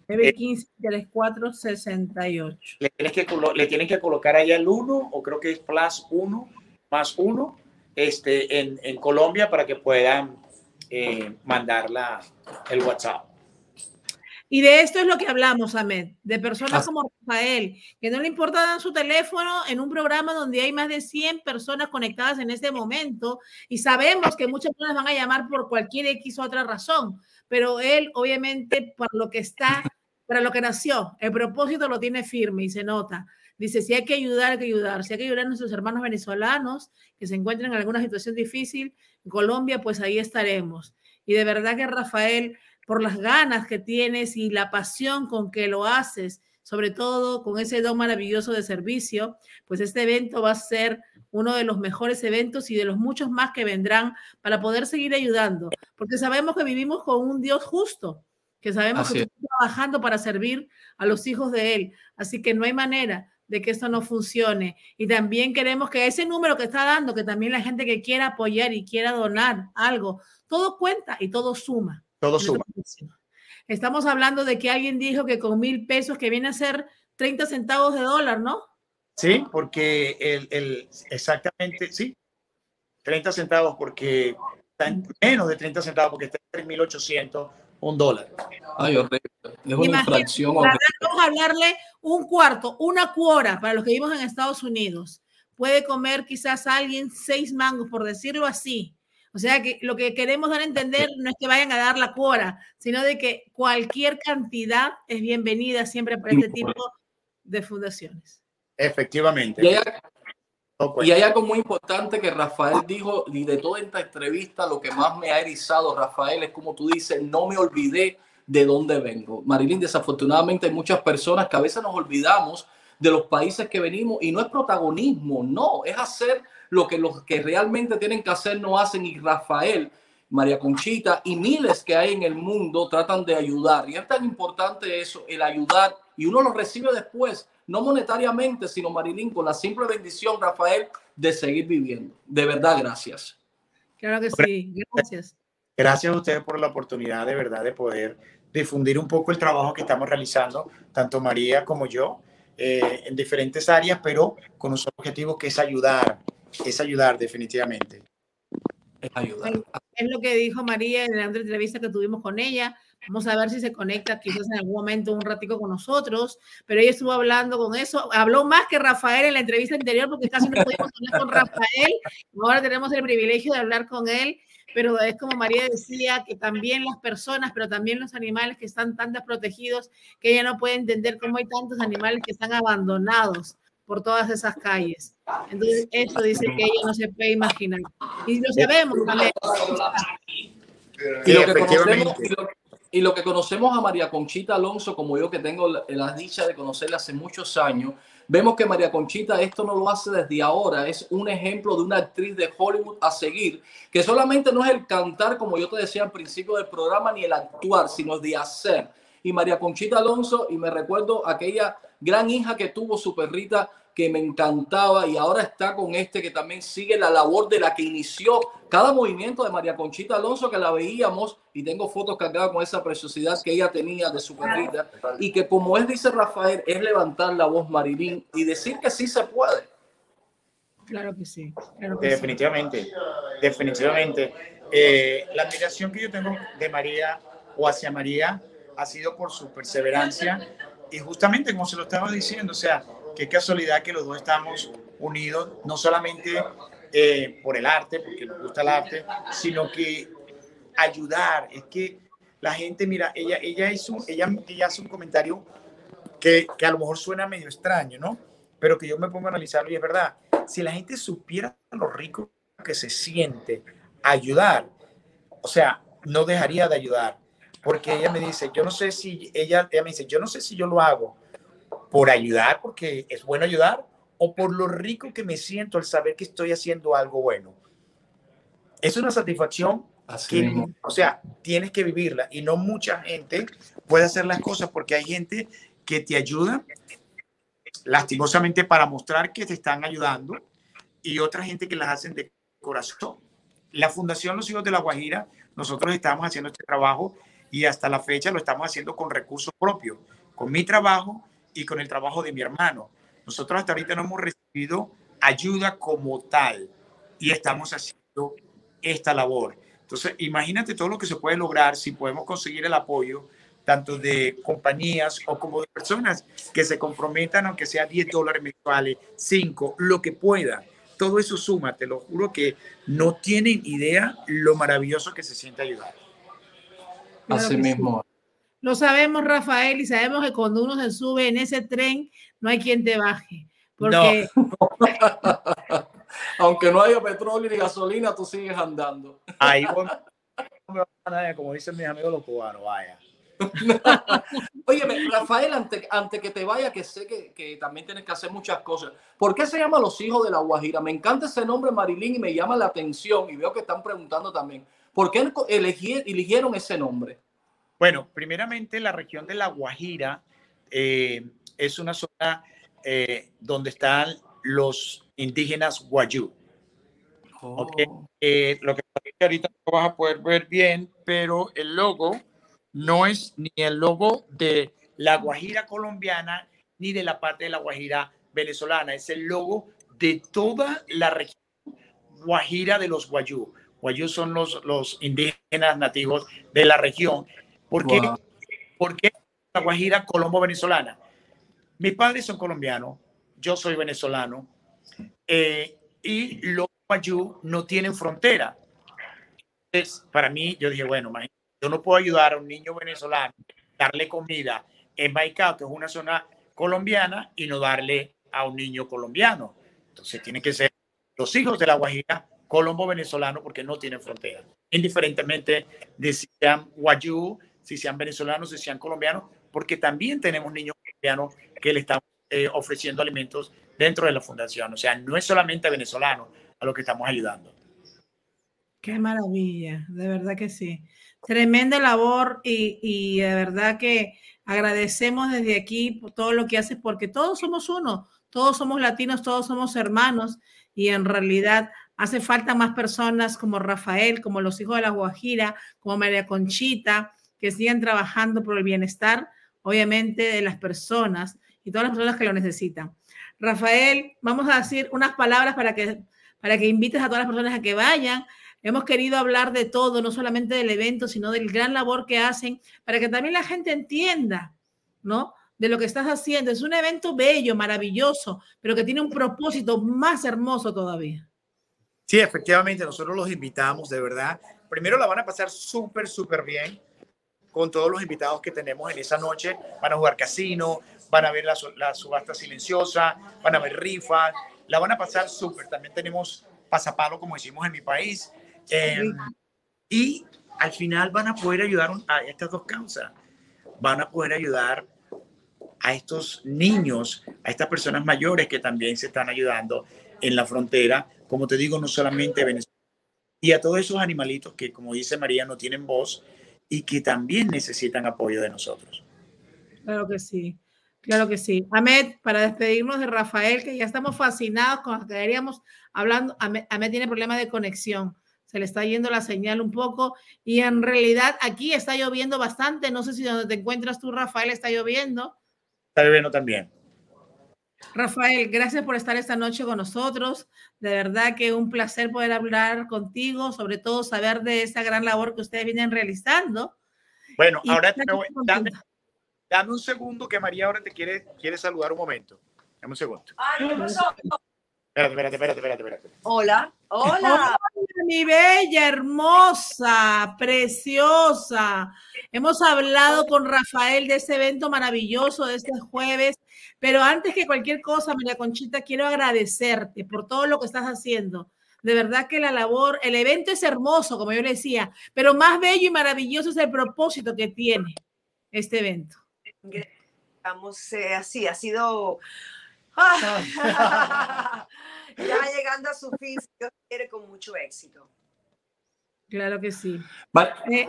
915-3468. Le, tienes que, le tienen que colocar allá el 1 o creo que es plus 1 más 1 este, en, en, Colombia para que puedan eh, mandar la, el WhatsApp. Y de esto es lo que hablamos, Ahmed, de personas como Rafael, que no le importa dar su teléfono en un programa donde hay más de 100 personas conectadas en este momento y sabemos que muchas personas van a llamar por cualquier X o otra razón, pero él obviamente por lo que está para lo que nació. El propósito lo tiene firme y se nota. Dice, si hay que ayudar, hay que ayudar. Si hay que ayudar a nuestros hermanos venezolanos que se encuentran en alguna situación difícil, en Colombia, pues ahí estaremos. Y de verdad que Rafael, por las ganas que tienes y la pasión con que lo haces, sobre todo con ese don maravilloso de servicio, pues este evento va a ser uno de los mejores eventos y de los muchos más que vendrán para poder seguir ayudando, porque sabemos que vivimos con un Dios justo que sabemos Así que está trabajando para servir a los hijos de Él. Así que no hay manera de que esto no funcione. Y también queremos que ese número que está dando, que también la gente que quiera apoyar y quiera donar algo, todo cuenta y todo suma. Todo suma. Estamos hablando de que alguien dijo que con mil pesos, que viene a ser 30 centavos de dólar, ¿no? Sí, porque el, el exactamente, sí, 30 centavos, porque está en menos de 30 centavos, porque está en 3.800 un dólar. Ay, horrible. Es una infracción. Vamos a hablarle un cuarto, una cuora para los que vivimos en Estados Unidos. Puede comer quizás alguien seis mangos, por decirlo así. O sea que lo que queremos dar a entender no es que vayan a dar la cuora, sino de que cualquier cantidad es bienvenida siempre para este tipo de fundaciones. Efectivamente. Y hay, algo muy importante que Rafael dijo, y de toda esta entrevista, lo que más me ha erizado, Rafael, es como tú dices, no me olvidé de dónde vengo. Marilyn, desafortunadamente hay muchas personas que a veces nos olvidamos de los países que venimos y no es protagonismo, no, es hacer lo que los que realmente tienen que hacer no hacen y Rafael, María Conchita y miles que hay en el mundo tratan de ayudar. Y es tan importante eso, el ayudar y uno lo recibe después, no monetariamente, sino Marilyn, con la simple bendición, Rafael, de seguir viviendo. De verdad, gracias. Claro que sí, gracias. Gracias a ustedes por la oportunidad de verdad de poder difundir un poco el trabajo que estamos realizando, tanto María como yo, eh, en diferentes áreas, pero con un solo objetivo que es ayudar, es ayudar definitivamente. Es ayudar. Es lo que dijo María en la entrevista que tuvimos con ella. Vamos a ver si se conecta quizás en algún momento un ratico con nosotros, pero ella estuvo hablando con eso, habló más que Rafael en la entrevista anterior porque casi no pudimos hablar con Rafael, ahora tenemos el privilegio de hablar con él pero es como María decía, que también las personas, pero también los animales que están tan desprotegidos, que ella no puede entender cómo hay tantos animales que están abandonados por todas esas calles. Entonces, eso dice que ella no se puede imaginar. Y lo sabemos también. Y lo, que conocemos, y lo que conocemos a María Conchita Alonso, como yo que tengo la dicha de conocerla hace muchos años, Vemos que María Conchita esto no lo hace desde ahora, es un ejemplo de una actriz de Hollywood a seguir, que solamente no es el cantar, como yo te decía al principio del programa, ni el actuar, sino de hacer. Y María Conchita Alonso, y me recuerdo aquella gran hija que tuvo su perrita que me encantaba y ahora está con este que también sigue la labor de la que inició cada movimiento de María Conchita Alonso que la veíamos y tengo fotos cargadas con esa preciosidad que ella tenía de su perrita y que como él dice Rafael es levantar la voz Marilín y decir que sí se puede. Claro que sí. definitivamente, definitivamente. Eh, la admiración que yo tengo de María o hacia María ha sido por su perseverancia y justamente como se lo estaba diciendo, o sea, qué casualidad que los dos estamos unidos, no solamente eh, por el arte, porque nos gusta el arte, sino que ayudar. Es que la gente, mira, ella, ella, hizo, ella, ella hace un comentario que, que a lo mejor suena medio extraño, ¿no? Pero que yo me pongo a analizarlo y es verdad. Si la gente supiera lo rico que se siente ayudar, o sea, no dejaría de ayudar. Porque ella me dice, yo no sé si, ella, ella me dice, yo no sé si yo lo hago por ayudar, porque es bueno ayudar, o por lo rico que me siento al saber que estoy haciendo algo bueno. Es una satisfacción que, o sea, tienes que vivirla y no mucha gente puede hacer las cosas porque hay gente que te ayuda lastimosamente para mostrar que te están ayudando y otra gente que las hacen de corazón. La Fundación Los Hijos de la Guajira, nosotros estamos haciendo este trabajo y hasta la fecha lo estamos haciendo con recursos propios, con mi trabajo y con el trabajo de mi hermano. Nosotros hasta ahorita no hemos recibido ayuda como tal y estamos haciendo esta labor. Entonces, imagínate todo lo que se puede lograr si podemos conseguir el apoyo tanto de compañías o como de personas que se comprometan, aunque sea 10 dólares mensuales, 5, lo que pueda. Todo eso suma, te lo juro que no tienen idea lo maravilloso que se siente ayudar. Así mismo. Lo sabemos, Rafael, y sabemos que cuando uno se sube en ese tren, no hay quien te baje. Porque... Aunque no haya petróleo ni gasolina, tú sigues andando. Ahí como dicen mis amigos los cubanos, vaya. Oye, Rafael, antes ante que te vaya, que sé que, que, también tienes que hacer muchas cosas. ¿Por qué se llama Los Hijos de la Guajira? Me encanta ese nombre, Marilyn, y me llama la atención. Y veo que están preguntando también. ¿Por qué eligieron ese nombre? Bueno, primeramente la región de La Guajira eh, es una zona eh, donde están los indígenas guayú. Oh. Eh, lo que ahorita no vas a poder ver bien, pero el logo no es ni el logo de la Guajira colombiana ni de la parte de la Guajira venezolana, es el logo de toda la región Guajira de los Guayú. Guayú son los, los indígenas nativos de la región ¿Por qué? La Guajira colombo-venezolana. Mis padres son colombianos, yo soy venezolano, eh, y los guayú no tienen frontera. Entonces, para mí, yo dije, bueno, yo no puedo ayudar a un niño venezolano, darle comida en Baicao, que es una zona colombiana, y no darle a un niño colombiano. Entonces, tiene que ser los hijos de la Guajira colombo-venezolano porque no tienen frontera. Indiferentemente de si sean guayú, si sean venezolanos, si sean colombianos, porque también tenemos niños colombianos que le estamos eh, ofreciendo alimentos dentro de la fundación. O sea, no es solamente venezolanos a los que estamos ayudando. Qué maravilla, de verdad que sí. Tremenda labor y, y de verdad que agradecemos desde aquí todo lo que haces porque todos somos uno, todos somos latinos, todos somos hermanos y en realidad hace falta más personas como Rafael, como los hijos de la Guajira, como María Conchita, que sigan trabajando por el bienestar, obviamente, de las personas y todas las personas que lo necesitan. Rafael, vamos a decir unas palabras para que, para que invites a todas las personas a que vayan. Hemos querido hablar de todo, no solamente del evento, sino del gran labor que hacen, para que también la gente entienda, ¿no? De lo que estás haciendo. Es un evento bello, maravilloso, pero que tiene un propósito más hermoso todavía. Sí, efectivamente, nosotros los invitamos, de verdad. Primero la van a pasar súper, súper bien con todos los invitados que tenemos en esa noche. Van a jugar casino, van a ver la, subasta silenciosa, van a ver rifas, la van a pasar súper. También tenemos pasapalo, como decimos en mi país. Em, y al final van a poder ayudar a estas dos causas. Van a poder ayudar a estos niños, a estas personas mayores que también se están ayudando en la frontera, como te digo, no solamente Venezuela, y a todos esos animalitos que, como dice María, no tienen voz y que también necesitan apoyo de nosotros. Claro que sí, claro que sí. Ahmed, para despedirnos de Rafael, que ya estamos fascinados con que quedaríamos hablando, Ahmed, tiene problemas de conexión, se le está yendo la señal un poco y en realidad aquí está lloviendo bastante, no sé si donde te encuentras tú, Rafael, está lloviendo. Está lloviendo también. Rafael, gracias por estar esta noche con nosotros. De verdad que un placer poder hablar contigo, sobre todo saber de esa gran labor que ustedes vienen realizando. Bueno, ahora te voy, dame, dame, un segundo que María ahora te quiere, quiere saludar un momento. Dame un segundo. Espérate, espérate, espérate, espérate, Hola, hola. mi bella, hermosa, preciosa. Hemos hablado con Rafael de ese evento maravilloso de este jueves, pero antes que cualquier cosa, María Conchita, quiero agradecerte por todo lo que estás haciendo. De verdad que la labor, el evento es hermoso, como yo le decía, pero más bello y maravilloso es el propósito que tiene este evento. Vamos, eh, así, ha sido ya llegando a su fin, si Dios quiere, con mucho éxito. Claro que sí. Eh,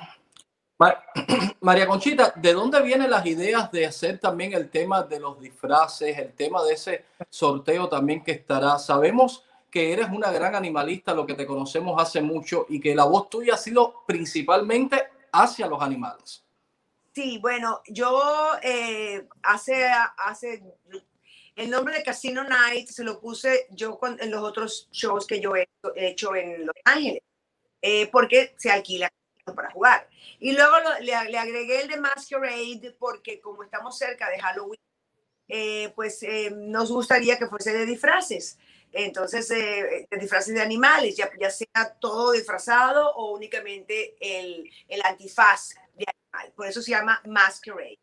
María Conchita, ¿de dónde vienen las ideas de hacer también el tema de los disfraces, el tema de ese sorteo también que estará? Sabemos que eres una gran animalista, lo que te conocemos hace mucho, y que la voz tuya ha sido principalmente hacia los animales. Sí, bueno, yo eh, hace, hace el nombre de Casino Night se lo puse yo en los otros shows que yo he hecho en Los Ángeles, eh, porque se alquila para jugar. Y luego le, agregué el de Masquerade porque como estamos cerca de Halloween, eh, pues eh, nos gustaría que fuese de disfraces. Entonces, de disfraces de animales, ya, ya sea todo disfrazado o únicamente el, el antifaz de animal. Por eso se llama Masquerade.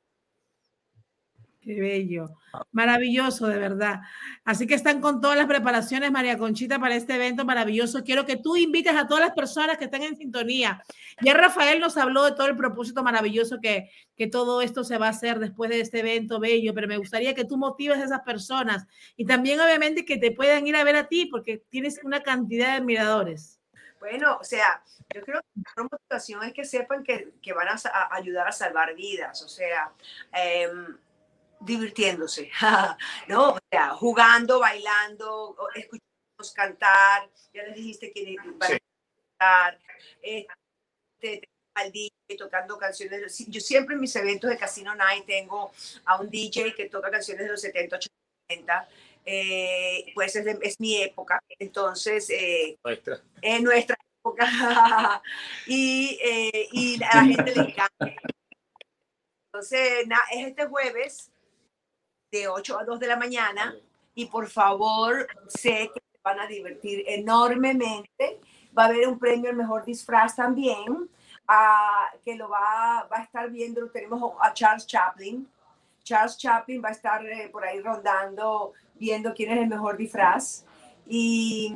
Qué bello. Maravilloso, de verdad. Así que están con todas las preparaciones, María Conchita, para este evento maravilloso. Quiero que tú invites a todas las personas que están en sintonía. Ya Rafael nos habló de todo el propósito maravilloso que, que todo esto se va a hacer después de este evento bello, pero me gustaría que tú motives a esas personas y también obviamente que te puedan ir a ver a ti porque tienes una cantidad de admiradores. Bueno, o sea, yo creo que la motivación es que sepan que, que van a, ayudar a salvar vidas. O sea, eh, divirtiéndose, ¿no? O sea, jugando, bailando, escuchándonos cantar, ya les dijiste que cantar, este, al DJ tocando canciones. Yo siempre en mis eventos de Casino Night tengo a un DJ que toca canciones de los 70, 80, eh, pues es, mi época, entonces eh, nuestra. es nuestra época y, eh, y a la gente le encanta Entonces, es este jueves de 8 a 2 de la mañana y por favor, sé que van a divertir enormemente. Va a haber un premio al mejor disfraz también, ah, que lo va, va, a estar viendo, tenemos a Charles Chaplin. Charles Chaplin va a estar eh, por ahí rondando, viendo quién es el mejor disfraz. Y,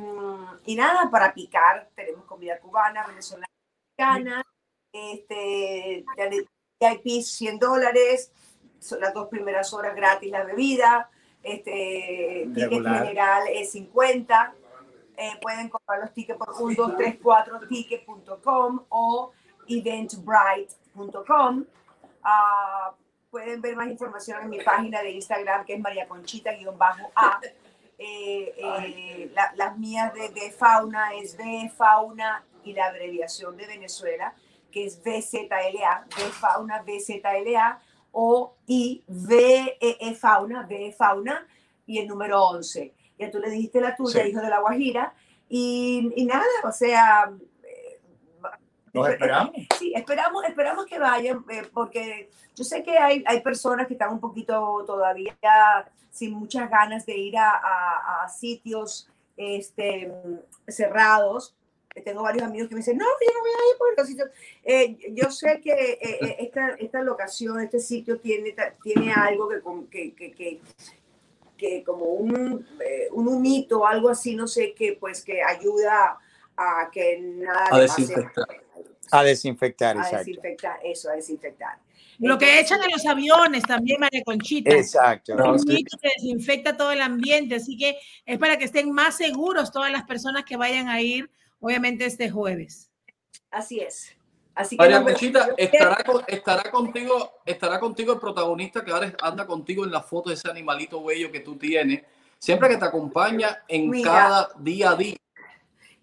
y nada, para picar, tenemos comida cubana, venezolana, este, VIP 100 dólares, las dos primeras horas gratis la bebida, este, ticket general es 50. Eh, pueden comprar los tickets por 1234ticket.com o eventbrite.com. Ah, pueden ver más información en mi página de Instagram que es María Conchita-A. Eh, eh, las mías de, de, fauna es B fauna y la abreviación de Venezuela que es VZLA, B fauna, VZLA o I, V, E, e, fauna, V fauna y el número 11. Ya tú le dijiste la tuya, hijo de la Guajira, y, y nada, o sea... Eh, Nos esperamos. Sí, esperamos, esperamos que vayan, eh, porque yo sé que hay, hay personas que están un poquito todavía sin muchas ganas de ir a, a, a sitios este, cerrados, tengo varios amigos que me dicen, no, yo no voy a ir por los sitios. Eh, yo sé que eh, eh, esta, esta locación, este sitio tiene, tiene algo que, que, que, que como un, un humito, algo así, no sé, que pues que ayuda a que nada a desinfectar. A desinfectar, a desinfectar, eso, a desinfectar. Lo que echan en los aviones también, María Conchita. Exacto. Un humito que desinfecta todo el ambiente, así que es para que estén más seguros todas las personas que vayan a ir obviamente este jueves. Así es. Así que María Conchita, estará, estará, contigo, estará contigo el protagonista que ahora anda contigo en la foto de ese animalito bello que tú tienes, siempre que te acompaña en cada día a día.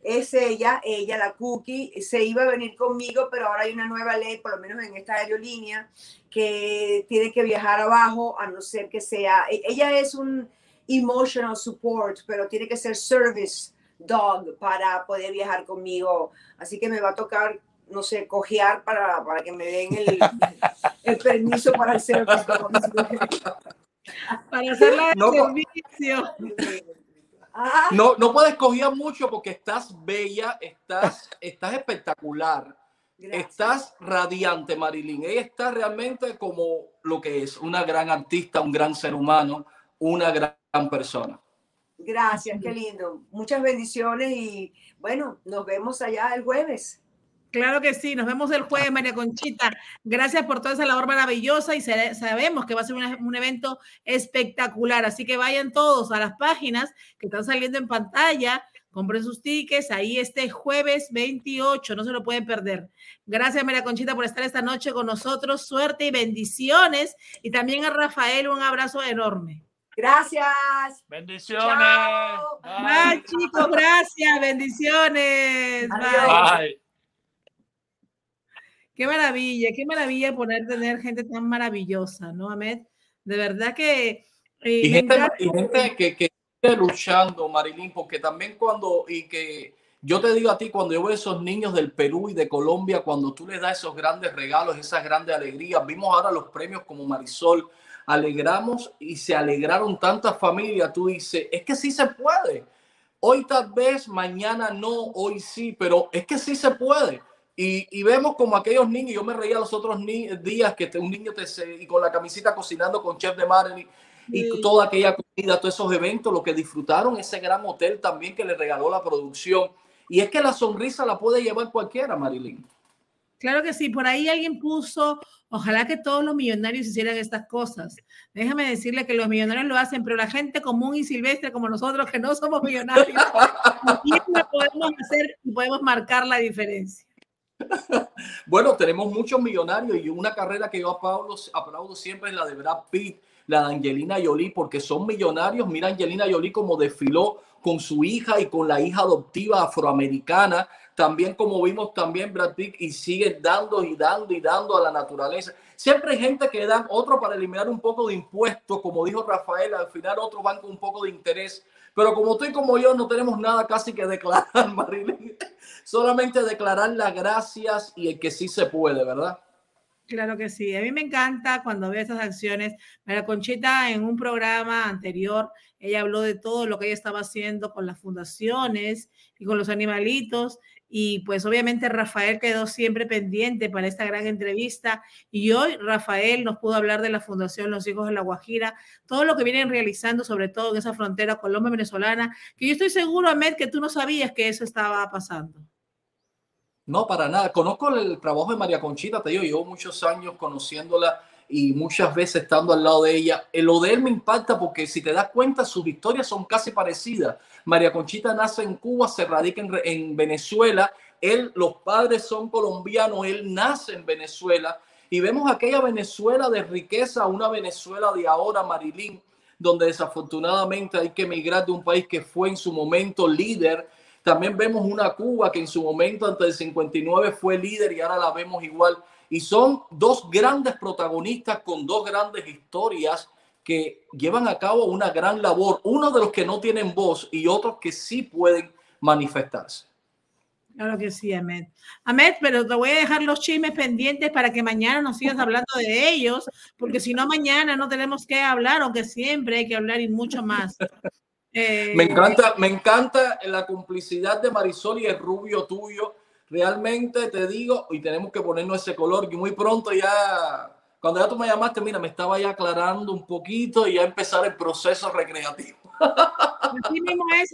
Es ella, ella, la Cookie, se iba a venir conmigo, pero ahora hay una nueva ley, por lo menos en esta aerolínea, que tiene que viajar abajo, a no ser que sea, e, ella es un emotional support, pero tiene que ser service dog para poder viajar conmigo. Así que me va a tocar, no sé, cojear para, para que me den el, el permiso para servicio. para hacer la no, servicio. Ah. No, no puedes cojear mucho porque estás bella, estás, estás espectacular. Estás radiante, Marilyn. Ella está realmente como lo que es, una gran artista, un gran ser humano, una gran persona. Gracias, qué lindo. Muchas bendiciones y bueno, nos vemos allá el jueves. Claro que sí, nos vemos el jueves, María Conchita. Gracias por toda esa labor maravillosa y sabemos que va a ser un evento espectacular. Así que vayan todos a las páginas que están saliendo en pantalla, compren sus tickets ahí este jueves 28, no se lo pueden perder. Gracias, María Conchita, por estar esta noche con nosotros. Suerte y bendiciones. Y también a Rafael, un abrazo enorme. Gracias. Bendiciones. Bye. chicos. Gracias. Bendiciones. Bye. Qué maravilla, qué maravilla poder tener gente tan maravillosa, ¿no, Ahmed? De verdad que. Eh, y, gente, que, que esté luchando, Marilyn, porque también cuando. Y que yo te digo a ti, cuando yo veo esos niños del Perú y de Colombia, cuando tú les das esos grandes regalos, esas grandes alegrías, vimos ahora los premios como Marisol, alegramos y se alegraron tantas familias. Tú dices, es que sí se puede. Hoy tal vez, mañana no, hoy sí, pero es que sí se puede. Y, y vemos como aquellos niños, yo me reía los otros días que un niño te y con la camisita cocinando con chef de Marilyn y toda aquella comida, todos esos eventos, lo que disfrutaron ese gran hotel también que le regaló la producción. Y es que la sonrisa la puede llevar cualquiera, Marilyn. Claro que sí, por ahí alguien puso, ojalá que todos los millonarios hicieran estas cosas. Déjame decirle que los millonarios lo hacen, pero la gente común y silvestre como nosotros que no somos millonarios, lo podemos hacer y podemos marcar la diferencia. Bueno, tenemos muchos millonarios y una carrera que yo aplaudo, aplaudo siempre es la de Brad Pitt, la de Angelina Jolie, porque son millonarios. Mira Angelina Jolie como desfiló con su hija y con la hija adoptiva afroamericana también como vimos también Brad Pitt y sigue dando y dando y dando a la naturaleza. Siempre hay gente que dan otro para eliminar un poco de impuestos, como dijo Rafael, al final otros van con un poco de interés. Pero como tú y como yo no tenemos nada casi que declarar, Marilyn, solamente declarar las gracias y el que sí se puede, ¿verdad? Claro que sí. A mí me encanta cuando veo estas acciones. María Conchita en un programa anterior, ella habló de todo lo que ella estaba haciendo con las fundaciones y con los animalitos. Y pues obviamente Rafael quedó siempre pendiente para esta gran entrevista. Y hoy Rafael nos pudo hablar de la Fundación Los Hijos de la Guajira, todo lo que vienen realizando, sobre todo en esa frontera Colombia-Venezolana, que yo estoy seguro, Ahmed, que tú no sabías que eso estaba pasando. No, para nada. Conozco el trabajo de María Conchita, te digo, llevo muchos años conociéndola y muchas veces estando al lado de ella. El lo de me impacta porque si te das cuenta, sus historias son casi parecidas. María Conchita nace en Cuba, se radica en, en Venezuela. Él, los padres son colombianos, él nace en Venezuela. Y vemos aquella Venezuela de riqueza, una Venezuela de ahora, Marilín, donde desafortunadamente hay que emigrar de un país que fue en su momento líder también vemos una Cuba que en su momento antes del 59 fue líder y ahora la vemos igual. Y son dos grandes protagonistas con dos grandes historias que llevan a cabo una gran labor. Uno de los que no tienen voz y otros que sí pueden manifestarse. Claro que sí, Ahmed. Ahmed, pero te voy a dejar los chismes pendientes para que mañana nos sigas hablando de ellos, porque si no, mañana no tenemos que hablar, aunque siempre hay que hablar y mucho más. Eh, me encanta, me encanta la complicidad de Marisol y el rubio tuyo. Realmente te digo, y tenemos que ponernos ese color, que muy pronto ya, cuando ya tú me llamaste, mira, me estaba ya aclarando un poquito y ya empezar el proceso recreativo. Así mismo es,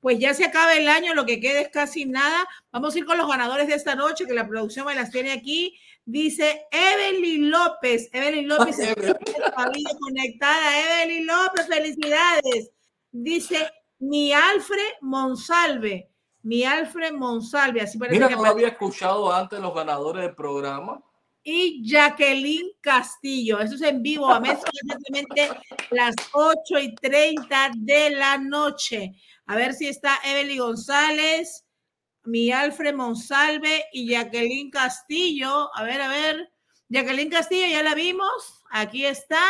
Pues ya se acaba el año, lo que queda es casi nada. Vamos a ir con los ganadores de esta noche, que la producción me las tiene aquí. Dice Evelyn López. Evelyn López conectada. Evelyn López, felicidades. Dice mi Alfred Monsalve. Mi Alfred Monsalve. Así parece Mira, que no lo había escuchado antes los ganadores del programa. Y Jacqueline Castillo. Eso es en vivo. A mes exactamente las 8 y 30 de la noche. A ver si está Evelyn González, mi Alfred Monsalve y Jacqueline Castillo. A ver, a ver. Jacqueline Castillo, ya la vimos. Aquí está.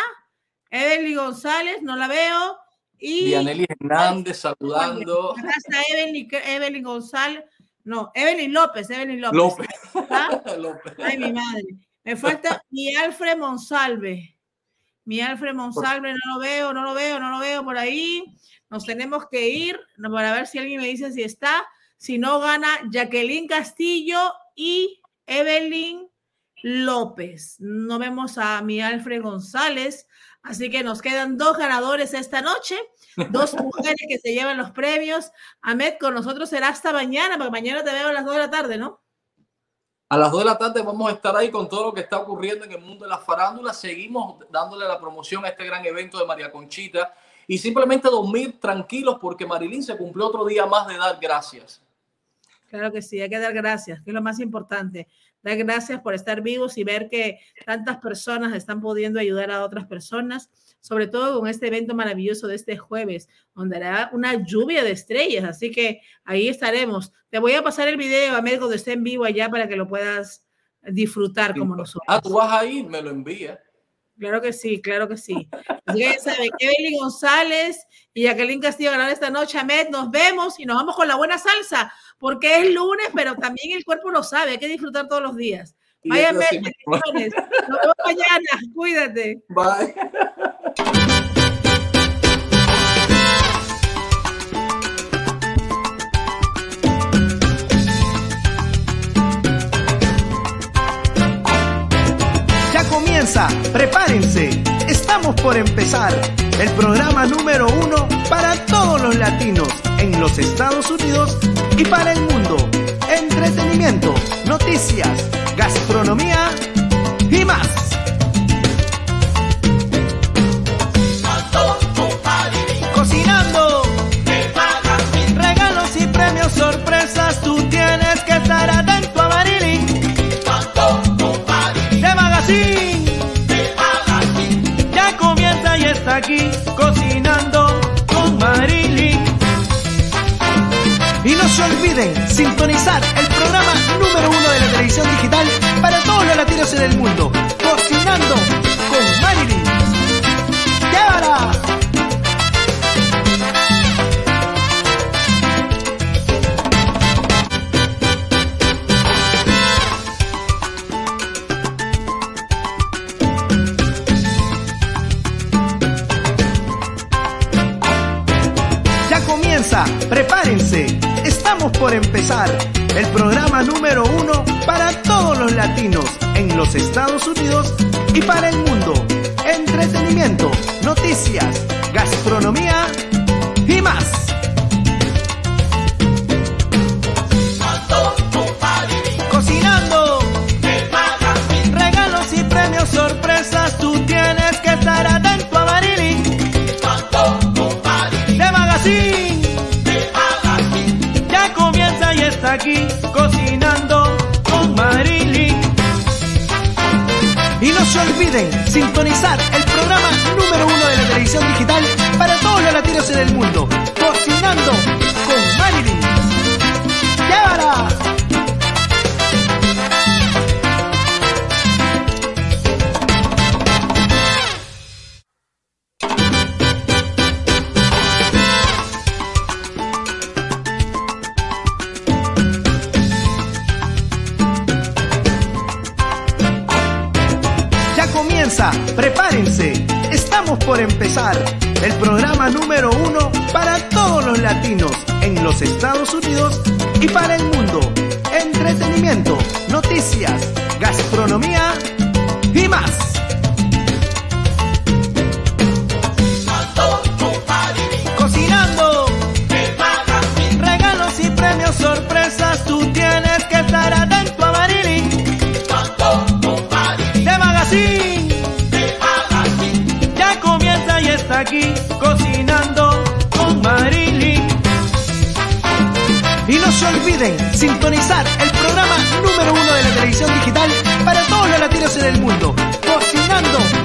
Evelyn González, no la veo. Y Dianely Hernández saludando. Acá está Evelyn, Evelyn González. No, Evelyn López, Evelyn López. López. Ay, mi madre. Me falta mi Alfred Monsalve. Mi Alfred Monsalve, no lo veo, no lo veo, no lo veo por ahí. Nos tenemos que ir para ver si alguien me dice si está. Si no, gana Jacqueline Castillo y Evelyn López. No vemos a mi Alfred González. Así que nos quedan dos ganadores esta noche, dos mujeres que se llevan los premios. Ahmed, con nosotros será hasta mañana, porque mañana te veo a las 2 de la tarde, ¿no? A las 2 de la tarde vamos a estar ahí con todo lo que está ocurriendo en el mundo de la farándula. Seguimos dándole la promoción a este gran evento de María Conchita y simplemente dormir tranquilos porque Marilyn se cumplió otro día más de dar gracias. Claro que sí, hay que dar gracias, que es lo más importante. Dar gracias por estar vivos y ver que tantas personas están pudiendo ayudar a otras personas, sobre todo con este evento maravilloso de este jueves, donde hará una lluvia de estrellas. Así que ahí estaremos. Te voy a pasar el video, a cuando esté en vivo allá para que lo puedas disfrutar como nosotros. Ah, tú vas ahí, me lo envía. Claro que sí, claro que sí. Ya saben, Evelyn González y Jacqueline Castillo ganar esta noche. Ahmed, nos vemos y nos vamos con la buena salsa porque es lunes, pero también el cuerpo lo sabe, hay que disfrutar todos los días. Vaya, Nos vemos mañana, cuídate. Bye. Ya comienza, prepárense, estamos por empezar el programa número uno para todos los latinos en los Estados Unidos y para el mundo. Entretenimiento, noticias, gastronomía y más. Cocinando con Marilyn. Y no se olviden sintonizar el programa número uno de la televisión digital para todos los latinos en el mundo. Por empezar el programa número uno para todos los latinos en los Estados Unidos y para el mundo. Entretenimiento, noticias, gastronomía y más. Aquí cocinando con Marilyn. Y no se olviden sintonizar el programa número uno de la televisión digital para todos los latinos en el mundo. Cocinando empezar el programa número uno para todos los latinos en los Estados Unidos y para el mundo. Entretenimiento, noticias, gastronomía y más. Cocinando con Marilyn. Y no se olviden sintonizar el programa número uno de la televisión digital para todos los latinos en el mundo. Cocinando.